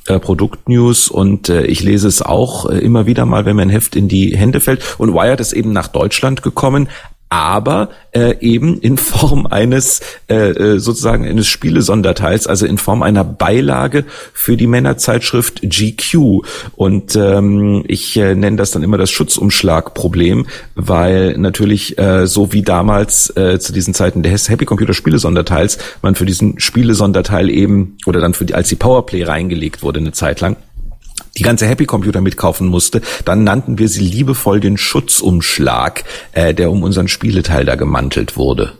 äh, Produktnews. Und äh, ich lese es auch äh, immer wieder mal, wenn mir ein Heft in die Hände fällt. Und Wired ist eben nach Deutschland gekommen, aber äh, eben in Form eines äh, äh, sozusagen eines Spielesonderteils, also in Form einer Beilage für die Männerzeitschrift GQ. Und ähm, ich äh, nenne das dann immer das Schutzumschlagproblem, weil natürlich äh, so wie damals äh, zu diesen Zeiten des Happy Computer Spielesonderteils man für diesen Spielesonderteil eben oder dann für die als die Powerplay reingelegt wurde eine Zeit lang die ganze Happy Computer mitkaufen musste, dann nannten wir sie liebevoll den Schutzumschlag, äh, der um unseren Spieleteil da gemantelt wurde.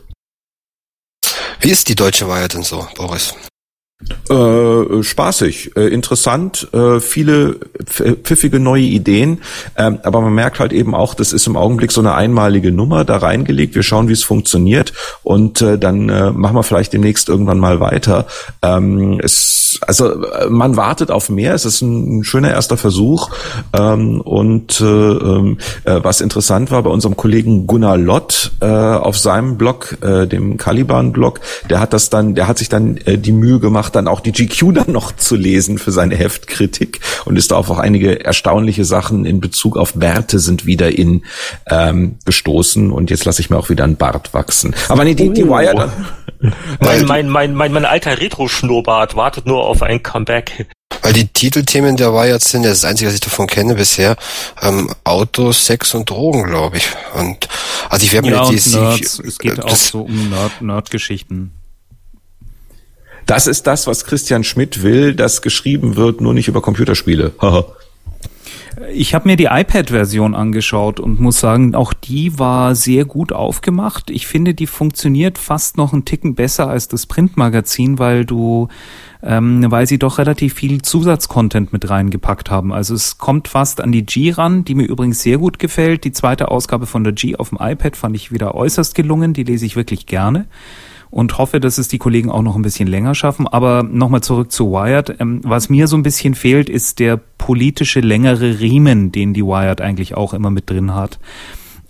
Wie ist die deutsche Weihe denn so, Boris? Äh, spaßig, äh, interessant, äh, viele pfiffige neue Ideen, ähm, aber man merkt halt eben auch, das ist im Augenblick so eine einmalige Nummer da reingelegt. Wir schauen, wie es funktioniert und äh, dann äh, machen wir vielleicht demnächst irgendwann mal weiter. Ähm, es, also äh, man wartet auf mehr. Es ist ein, schöner erster Versuch ähm, und äh, äh, was interessant war bei unserem Kollegen Gunnar Lott äh, auf seinem Blog, äh, dem Caliban-Blog, der hat das dann, der hat sich dann äh, die Mühe gemacht gemacht, dann auch die GQ dann noch zu lesen für seine Heftkritik und ist da auf auch einige erstaunliche Sachen in Bezug auf Bärte sind wieder in ähm, gestoßen und jetzt lasse ich mir auch wieder einen Bart wachsen. Aber nee, die, die oh. Wire dann. Mein, mein, mein, mein, mein alter Retro-Schnurrbart wartet nur auf ein Comeback. Weil die Titelthemen der Wired sind, das, das Einzige, was ich davon kenne bisher, ähm, Auto, Sex und Drogen, glaube ich. Und also ich werde mir ja, die, Nerds. es geht auch so um Nerd, Nerd-Geschichten. Das ist das, was Christian Schmidt will, dass geschrieben wird, nur nicht über Computerspiele. Ich habe mir die iPad-Version angeschaut und muss sagen, auch die war sehr gut aufgemacht. Ich finde, die funktioniert fast noch einen Ticken besser als das Printmagazin, weil du, ähm, weil sie doch relativ viel Zusatzcontent mit reingepackt haben. Also es kommt fast an die G ran, die mir übrigens sehr gut gefällt. Die zweite Ausgabe von der G auf dem iPad fand ich wieder äußerst gelungen. Die lese ich wirklich gerne und hoffe, dass es die Kollegen auch noch ein bisschen länger schaffen. Aber nochmal zurück zu Wired. Ähm, was mir so ein bisschen fehlt, ist der politische längere Riemen, den die Wired eigentlich auch immer mit drin hat.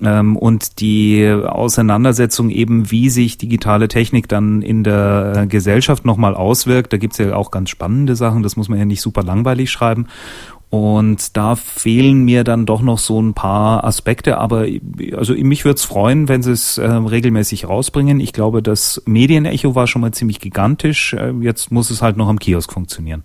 Ähm, und die Auseinandersetzung eben, wie sich digitale Technik dann in der äh, Gesellschaft nochmal auswirkt. Da gibt's ja auch ganz spannende Sachen, das muss man ja nicht super langweilig schreiben. Und da fehlen mir dann doch noch so ein paar Aspekte, aber also mich würde es freuen, wenn sie es äh, regelmäßig rausbringen. Ich glaube, das Medienecho war schon mal ziemlich gigantisch. Äh, jetzt muss es halt noch am Kiosk funktionieren.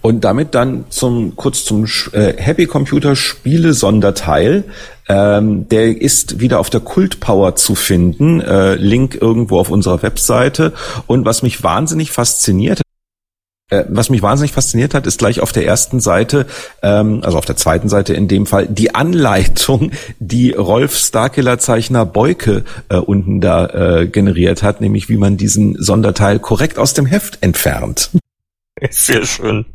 Und damit dann zum kurz zum äh, Happy Computer Spiele Sonderteil. Ähm, der ist wieder auf der Kult Power zu finden. Äh, Link irgendwo auf unserer Webseite. Und was mich wahnsinnig fasziniert was mich wahnsinnig fasziniert hat, ist gleich auf der ersten Seite, ähm, also auf der zweiten Seite in dem Fall, die Anleitung, die Rolf Starkiller Zeichner Beuke äh, unten da äh, generiert hat, nämlich wie man diesen Sonderteil korrekt aus dem Heft entfernt. Sehr schön.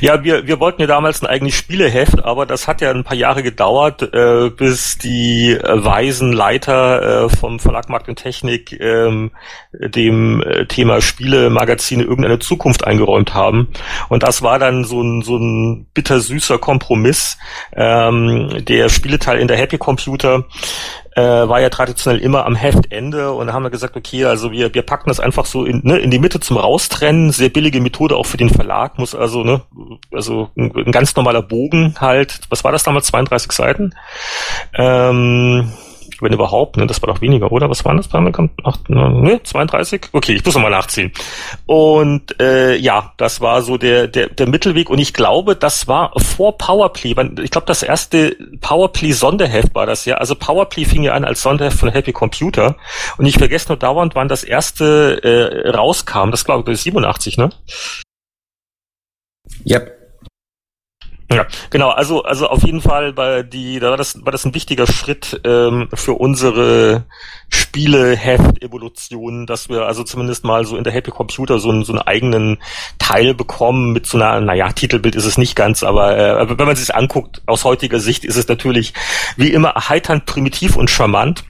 Ja, wir, wir wollten ja damals ein eigenes Spieleheft, aber das hat ja ein paar Jahre gedauert, äh, bis die äh, weisen Leiter äh, vom Verlag Markt und Technik ähm, dem äh, Thema Spielemagazine irgendeine Zukunft eingeräumt haben. Und das war dann so ein, so ein bittersüßer Kompromiss. Ähm, der Spieleteil in der Happy Computer äh, war ja traditionell immer am Heftende und da haben wir gesagt, okay, also wir, wir packen das einfach so in, ne, in die Mitte zum Raustrennen, sehr billige Methode auch für den Verlag, muss also, ne, also ein, ein ganz normaler Bogen halt, was war das damals, 32 Seiten? Ähm, wenn überhaupt, ne, das war doch weniger, oder? Was waren das? Ach, ne, 32? Okay, ich muss nochmal nachziehen. Und äh, ja, das war so der, der, der Mittelweg und ich glaube, das war vor Powerplay. Ich glaube, das erste Powerplay-Sonderheft war das ja. Also Powerplay fing ja an als Sonderheft von Happy Computer und ich vergesse nur dauernd, wann das erste äh, rauskam. Das glaube ich 87, ne? Yep. Ja, genau. Also, also auf jeden Fall bei die, da war das, war das ein wichtiger Schritt ähm, für unsere Spieleheft-Evolution, dass wir also zumindest mal so in der Happy Computer so einen, so einen eigenen Teil bekommen mit so einer, naja, Titelbild ist es nicht ganz, aber äh, wenn man sich anguckt aus heutiger Sicht, ist es natürlich wie immer erheiternd primitiv und charmant.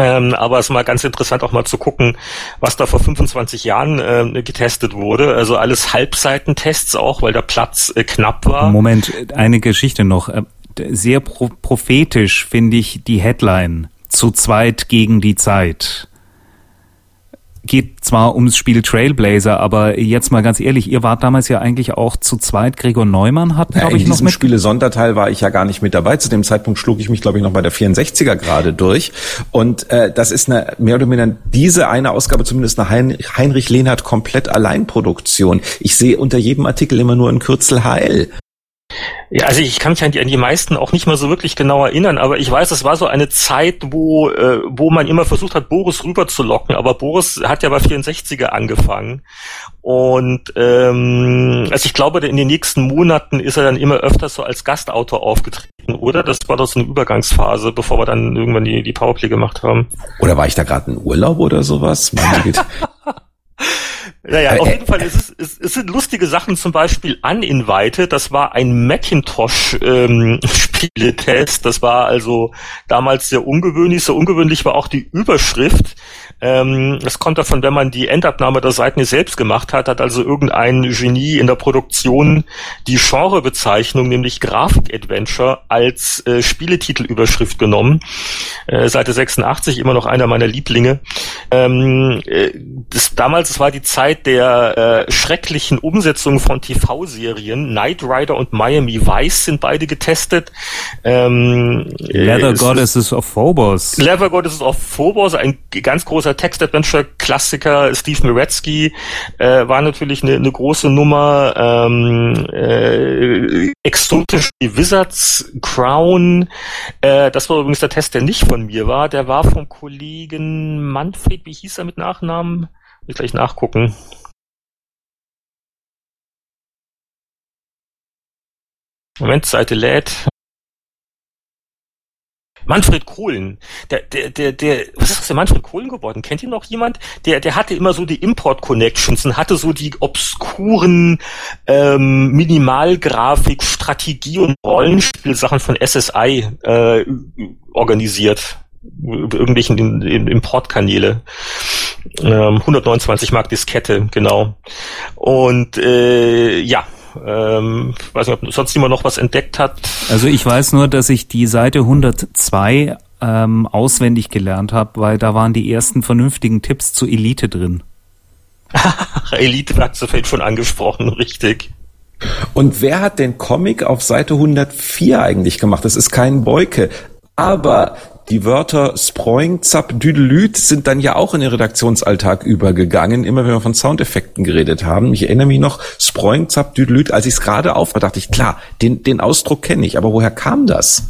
Ähm, aber es ist mal ganz interessant auch mal zu gucken, was da vor 25 Jahren äh, getestet wurde. Also alles Halbseitentests auch, weil der Platz äh, knapp war. Moment, eine Geschichte noch. Äh, sehr pro prophetisch finde ich die Headline. Zu zweit gegen die Zeit geht zwar ums Spiel Trailblazer, aber jetzt mal ganz ehrlich, ihr wart damals ja eigentlich auch zu zweit. Gregor Neumann hat, glaube ja, ich, noch mit. In diesem Spiele Sonderteil war ich ja gar nicht mit dabei. Zu dem Zeitpunkt schlug ich mich, glaube ich, noch bei der 64er gerade durch. Und äh, das ist eine mehr oder weniger diese eine Ausgabe zumindest eine hein Heinrich Lehnhardt komplett Alleinproduktion. Ich sehe unter jedem Artikel immer nur ein Kürzel HL. Ja, also ich kann mich an die, an die meisten auch nicht mal so wirklich genau erinnern, aber ich weiß, es war so eine Zeit, wo, äh, wo man immer versucht hat, Boris rüberzulocken, aber Boris hat ja bei 64er angefangen. Und ähm, also ich glaube, in den nächsten Monaten ist er dann immer öfter so als Gastautor aufgetreten, oder? Das war doch so eine Übergangsphase, bevor wir dann irgendwann die, die Powerplay gemacht haben. Oder war ich da gerade in Urlaub oder sowas? Naja, äh, auf jeden Fall, es, ist, es, es sind lustige Sachen, zum Beispiel Uninvited, das war ein Macintosh-Spieletest, ähm, das war also damals sehr ungewöhnlich, so ungewöhnlich war auch die Überschrift, ähm, das kommt davon, wenn man die Endabnahme der Seiten selbst gemacht hat, hat also irgendein Genie in der Produktion die Genrebezeichnung, nämlich Grafik-Adventure, als äh, Spieletitelüberschrift genommen. Äh, Seite 86, immer noch einer meiner Lieblinge. Ähm, äh, das, damals, das war die Zeit der äh, schrecklichen Umsetzung von TV-Serien. Knight Rider und Miami Vice sind beide getestet. Ähm, Leather Goddesses of Phobos. Leather Goddesses of Phobos, ein ganz großer Text-Adventure-Klassiker Steve Miretsky äh, war natürlich eine, eine große Nummer. Ähm, äh, exotisch die Wizards Crown. Äh, das war übrigens der Test, der nicht von mir war. Der war vom Kollegen Manfred. Wie hieß er mit Nachnamen? Ich gleich nachgucken. Moment, Seite lädt. Manfred Kohlen, der, der, der, der, was ist aus der Manfred Kohlen geworden? Kennt ihr noch jemand? Der, der hatte immer so die Import-Connections und hatte so die obskuren ähm, Minimalgrafik, Strategie und Rollenspielsachen von SSI äh, organisiert irgendwelchen Importkanäle. Ähm, 129 Mark Diskette, genau. Und äh, ja, ähm, weiß nicht, ob sonst jemand noch was entdeckt hat. Also ich weiß nur, dass ich die Seite 102 ähm, auswendig gelernt habe, weil da waren die ersten vernünftigen Tipps zu Elite drin. Elite hat du schon angesprochen, richtig. Und wer hat den Comic auf Seite 104 eigentlich gemacht? Das ist kein Beuke. Aber die Wörter Sproing, Zap, Düdelüt sind dann ja auch in den Redaktionsalltag übergegangen, immer wenn wir von Soundeffekten geredet haben. Ich erinnere mich noch, Sproing, Zap, Düdelüt, als ich es gerade aufwar, dachte ich, klar, den, den Ausdruck kenne ich, aber woher kam das?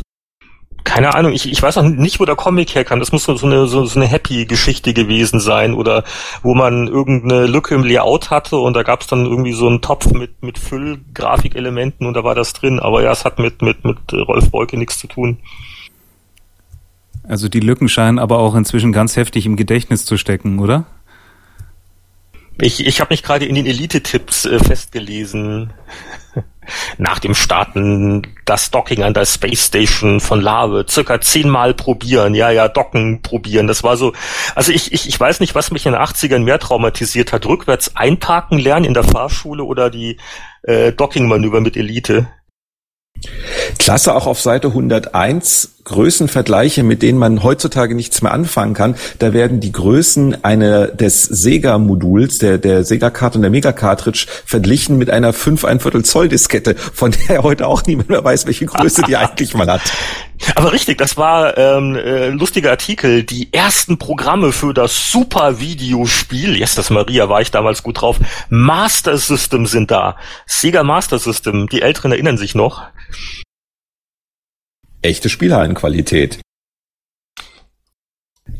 keine Ahnung, ich, ich weiß auch nicht, wo der Comic herkam. Das muss so eine, so, so eine Happy-Geschichte gewesen sein oder wo man irgendeine Lücke im Layout hatte und da gab es dann irgendwie so einen Topf mit, mit Füll-Grafikelementen und da war das drin. Aber ja, es hat mit, mit, mit Rolf Beuke nichts zu tun. Also die Lücken scheinen aber auch inzwischen ganz heftig im Gedächtnis zu stecken, oder? Ich, ich habe mich gerade in den Elite-Tipps äh, festgelesen. Nach dem Starten das Docking an der Space Station von Lave circa zehnmal probieren, ja, ja, Docken probieren. Das war so, also ich, ich, ich weiß nicht, was mich in den 80ern mehr traumatisiert hat. Rückwärts einparken lernen in der Fahrschule oder die äh, Docking-Manöver mit Elite. Klasse auch auf Seite 101 Größenvergleiche, mit denen man heutzutage nichts mehr anfangen kann. Da werden die Größen eine, des Sega-Moduls, der, der Sega-Karte und der Mega-Cartridge verglichen mit einer 5 ein Viertel Zoll Diskette, von der heute auch niemand mehr weiß, welche Größe die eigentlich mal hat. Aber richtig, das war ähm, äh, lustiger Artikel. Die ersten Programme für das Super-Videospiel, yes, das Maria war ich damals gut drauf, Master System sind da. Sega Master System, die Älteren erinnern sich noch echte Spielhallenqualität.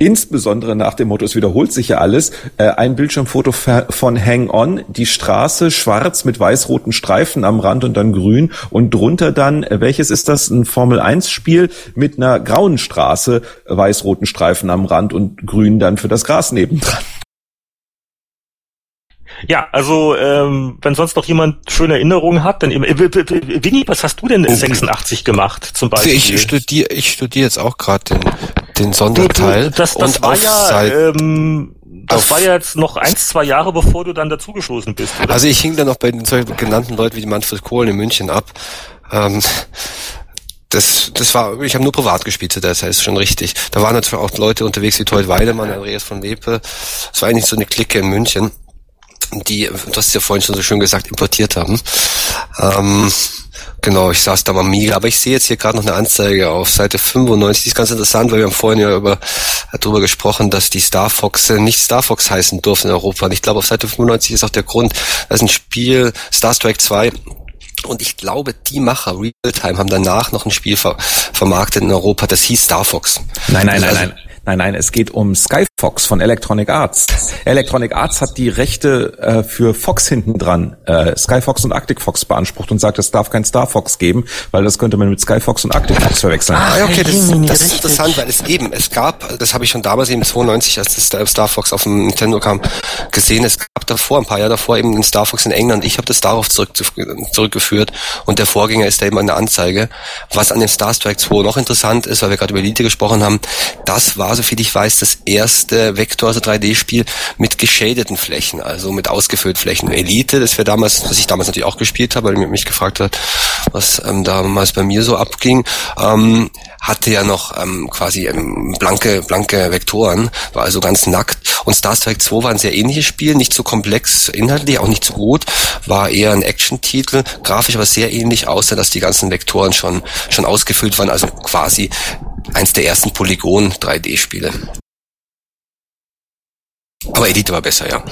Insbesondere nach dem Motto, es wiederholt sich ja alles, äh, ein Bildschirmfoto von Hang On, die Straße schwarz mit weiß-roten Streifen am Rand und dann grün und drunter dann, äh, welches ist das, ein Formel-1-Spiel mit einer grauen Straße, weiß-roten Streifen am Rand und grün dann für das Gras nebendran. Ja, also ähm, wenn sonst noch jemand schöne Erinnerungen hat, dann äh, Winnie, was hast du denn in 86 gemacht zum Beispiel? Ich studiere, ich studiere jetzt auch gerade den, den Sonderteil. Du, du, das das war ja, ähm, das war ja jetzt noch eins, zwei Jahre, bevor du dann dazugestoßen bist. Oder? Also ich hing dann noch bei den genannten Leuten wie Manfred Kohlen in München ab. Ähm, das, das war, ich habe nur privat gespielt zu der Zeit, ist schon richtig. Da waren natürlich auch Leute unterwegs wie Told Weidemann, Andreas von Lepe. Es war eigentlich so eine Clique in München die, du hast es ja vorhin schon so schön gesagt, importiert haben. Ähm, genau, ich saß da mal Amiga, aber ich sehe jetzt hier gerade noch eine Anzeige auf Seite 95, die ist ganz interessant, weil wir haben vorhin ja über, darüber gesprochen, dass die Star Fox nicht Star Fox heißen durften in Europa. Und ich glaube, auf Seite 95 ist auch der Grund, das ist ein Spiel, Star Strike 2, und ich glaube, die Macher Realtime haben danach noch ein Spiel ver vermarktet in Europa, das hieß Star Fox. Nein, nein, nein, also, nein. Nein, nein, es geht um Skyfox von Electronic Arts. Electronic Arts hat die Rechte äh, für Fox hinten dran, äh, Skyfox und Arctic Fox beansprucht und sagt, es darf kein Star Fox geben, weil das könnte man mit Skyfox und Arctic Fox verwechseln. Ah, okay, das, das ist interessant, weil es eben, es gab, das habe ich schon damals eben 92, als das Star Fox auf dem Nintendo kam, gesehen, es gab davor, ein paar Jahre davor eben den Star Fox in England. Ich habe das darauf zurück, zurückgeführt und der Vorgänger ist da eben eine Anzeige. Was an dem Star Strike 2 noch interessant ist, weil wir gerade über Elite gesprochen haben, das war soviel ich weiß, das erste Vektor, also 3D-Spiel mit geschadeten Flächen, also mit ausgefüllten Flächen. Elite, das wir damals, was ich damals natürlich auch gespielt habe, weil mich gefragt hat, was ähm, damals bei mir so abging, ähm, hatte ja noch ähm, quasi ähm, blanke, blanke Vektoren, war also ganz nackt. Und Star Trek 2 war ein sehr ähnliches Spiel, nicht so komplex inhaltlich, auch nicht so gut, war eher ein Action-Titel, grafisch aber sehr ähnlich, außer dass die ganzen Vektoren schon, schon ausgefüllt waren, also quasi eins der ersten Polygon 3D-Spiele. Aber Elite war besser, ja.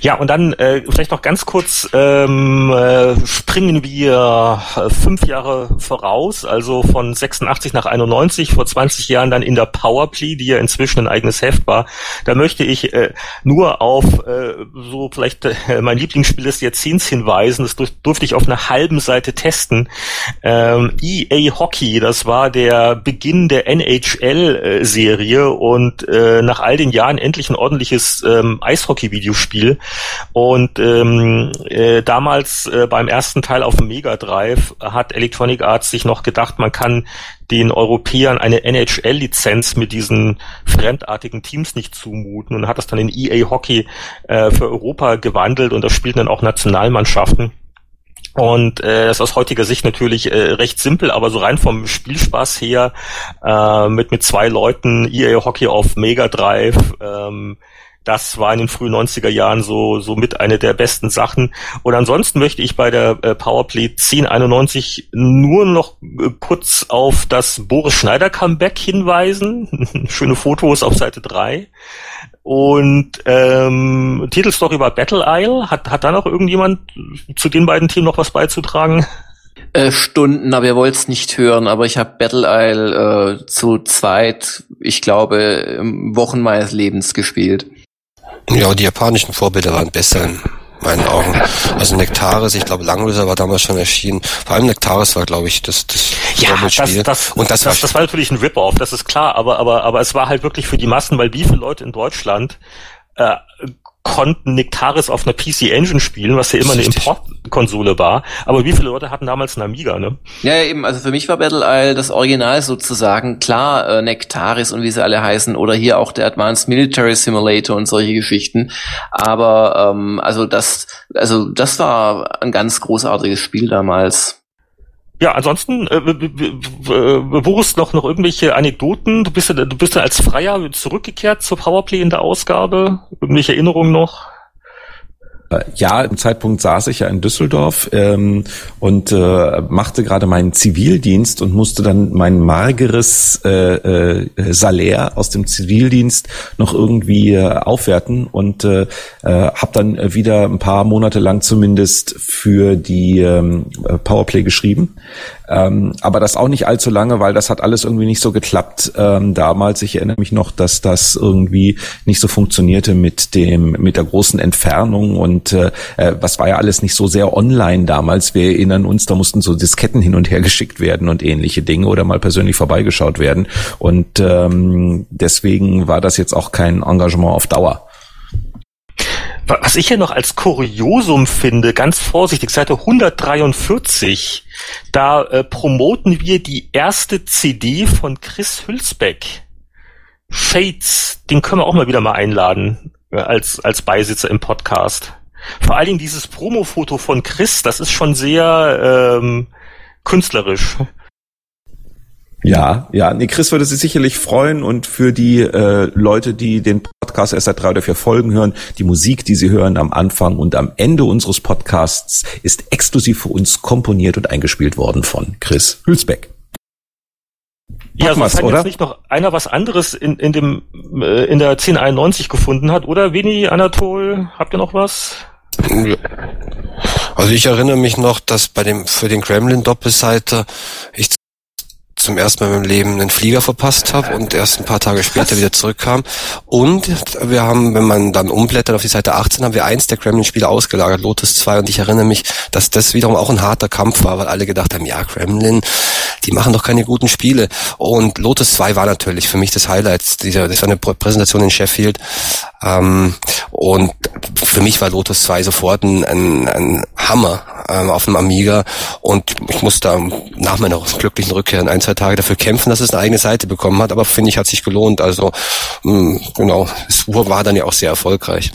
Ja, und dann äh, vielleicht noch ganz kurz ähm, äh, springen wir äh, fünf Jahre voraus, also von 86 nach 91, vor 20 Jahren dann in der Powerplay, die ja inzwischen ein eigenes Heft war. Da möchte ich äh, nur auf äh, so vielleicht äh, mein Lieblingsspiel des Jahrzehnts hinweisen. Das durfte ich auf einer halben Seite testen. Ähm, EA Hockey, das war der Beginn der NHL-Serie und äh, nach all den Jahren endlich ein ordentliches ähm, Eishockey-Videospiel. Und ähm, äh, damals äh, beim ersten Teil auf dem Mega Drive hat Electronic Arts sich noch gedacht, man kann den Europäern eine NHL-Lizenz mit diesen fremdartigen Teams nicht zumuten und hat das dann in EA Hockey äh, für Europa gewandelt und da spielten dann auch Nationalmannschaften. Und äh, das ist aus heutiger Sicht natürlich äh, recht simpel, aber so rein vom Spielspaß her äh, mit mit zwei Leuten EA Hockey auf Mega Drive ähm, das war in den frühen 90er Jahren so, so mit eine der besten Sachen. Und ansonsten möchte ich bei der äh, Powerplay 1091 nur noch äh, kurz auf das Boris Schneider Comeback hinweisen. Schöne Fotos auf Seite 3. Und ähm, Titelstory war Battle Isle. Hat, hat da noch irgendjemand zu den beiden Themen noch was beizutragen? Äh, Stunden, aber ihr wollt es nicht hören, aber ich habe Battle Isle äh, zu zweit, ich glaube, Wochen meines Lebens gespielt. Ja, die japanischen Vorbilder waren besser in meinen Augen. Also Nektaris, ich glaube Langlöser war damals schon erschienen. Vor allem Nektaris war, glaube ich, das, das ja, das, das, und das, das, war, das war natürlich ein Rip-Off, das ist klar, aber, aber, aber es war halt wirklich für die Massen, weil wie viele Leute in Deutschland äh, konnten Nectaris auf einer PC Engine spielen, was ja immer eine Importkonsole war. Aber wie viele Leute hatten damals einen Amiga, ne? Ja, eben, also für mich war Battle Isle das Original sozusagen. Klar, äh, Nectaris und wie sie alle heißen, oder hier auch der Advanced Military Simulator und solche Geschichten. Aber ähm, also das, also das war ein ganz großartiges Spiel damals. Ja, ansonsten, äh, Boris, noch, noch irgendwelche Anekdoten? Du bist du bist ja als Freier zurückgekehrt zur Powerplay in der Ausgabe. Irgendwelche Erinnerungen noch? Äh, ja, im Zeitpunkt saß ich ja in Düsseldorf ähm, und äh, machte gerade meinen Zivildienst und musste dann mein mageres äh, äh, Salär aus dem Zivildienst noch irgendwie äh, aufwerten und äh, äh, habe dann wieder ein paar Monate lang zumindest für die ähm, Powerplay geschrieben. Ähm, aber das auch nicht allzu lange, weil das hat alles irgendwie nicht so geklappt ähm, damals. Ich erinnere mich noch, dass das irgendwie nicht so funktionierte mit dem mit der großen Entfernung und äh, äh, was war ja alles nicht so sehr online damals. Wir erinnern uns, da mussten so Disketten hin und her geschickt werden und ähnliche Dinge oder mal persönlich vorbeigeschaut werden. Und ähm, deswegen war das jetzt auch kein Engagement auf Dauer. Was ich ja noch als Kuriosum finde, ganz vorsichtig, Seite 143, da äh, promoten wir die erste CD von Chris Hülsbeck. Shades, den können wir auch mal wieder mal einladen, äh, als, als Beisitzer im Podcast. Vor allen Dingen dieses Promo-Foto von Chris, das ist schon sehr ähm, künstlerisch. Ja, ja, nee, Chris würde sich sicherlich freuen und für die äh, Leute, die den Podcast erst seit drei oder vier Folgen hören, die Musik, die sie hören am Anfang und am Ende unseres Podcasts, ist exklusiv für uns komponiert und eingespielt worden von Chris Hülsbeck. Ja, sonst hat jetzt nicht noch einer was anderes in, in dem äh, in der 1091 gefunden hat, oder Vini, Anatol, habt ihr noch was? Also ich erinnere mich noch, dass bei dem für den Gremlin Doppelseite ich zum ersten Mal in meinem Leben einen Flieger verpasst habe und erst ein paar Tage später wieder zurückkam. Und wir haben, wenn man dann umblättert auf die Seite 18, haben wir eins der Gremlin-Spiele ausgelagert, Lotus 2. Und ich erinnere mich, dass das wiederum auch ein harter Kampf war, weil alle gedacht haben, ja, Gremlin, die machen doch keine guten Spiele. Und Lotus 2 war natürlich für mich das Highlight. Dieser, das war eine Präsentation in Sheffield. Ähm, und für mich war Lotus 2 sofort ein, ein, ein Hammer ähm, auf dem Amiga. Und ich musste nach meiner glücklichen Rückkehr in ein, zwei Tage dafür kämpfen, dass es eine eigene Seite bekommen hat. Aber finde ich, hat sich gelohnt. Also mh, hm, genau, es war dann ja auch sehr erfolgreich.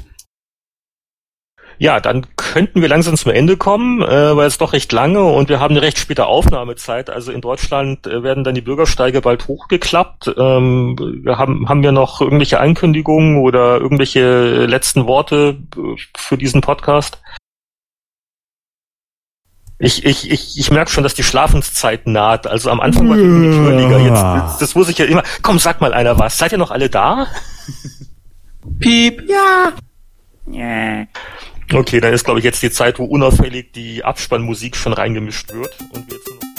Ja, dann könnten wir langsam zum Ende kommen, äh, weil es doch recht lange und wir haben eine recht späte Aufnahmezeit. Also in Deutschland äh, werden dann die Bürgersteige bald hochgeklappt. Ähm, haben, haben wir noch irgendwelche Ankündigungen oder irgendwelche letzten Worte äh, für diesen Podcast? Ich, ich, ich, ich merke schon, dass die Schlafenszeit naht. Also am Anfang war die Likörliga. Jetzt, jetzt, das muss ich ja immer. Komm, sag mal einer was. Seid ihr noch alle da? Piep. Ja. Ja. Okay, dann ist, glaube ich, jetzt die Zeit, wo unauffällig die Abspannmusik schon reingemischt wird. Und wir jetzt nur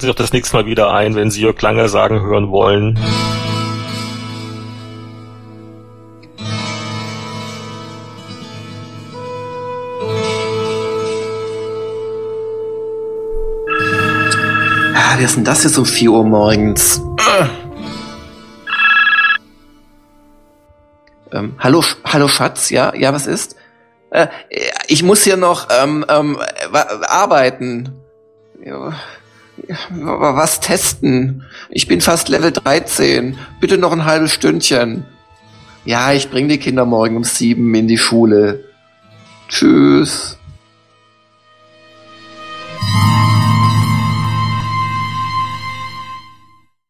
Schalten Sie doch das nächste Mal wieder ein, wenn Sie Jörg Langer sagen hören wollen. Ah, wer ist denn das jetzt um 4 Uhr morgens? Ähm, hallo, hallo Schatz, ja, ja, was ist? Äh, ich muss hier noch ähm, ähm, arbeiten. Ja. Was testen? Ich bin fast Level 13. Bitte noch ein halbes Stündchen. Ja, ich bringe die Kinder morgen um sieben in die Schule. Tschüss.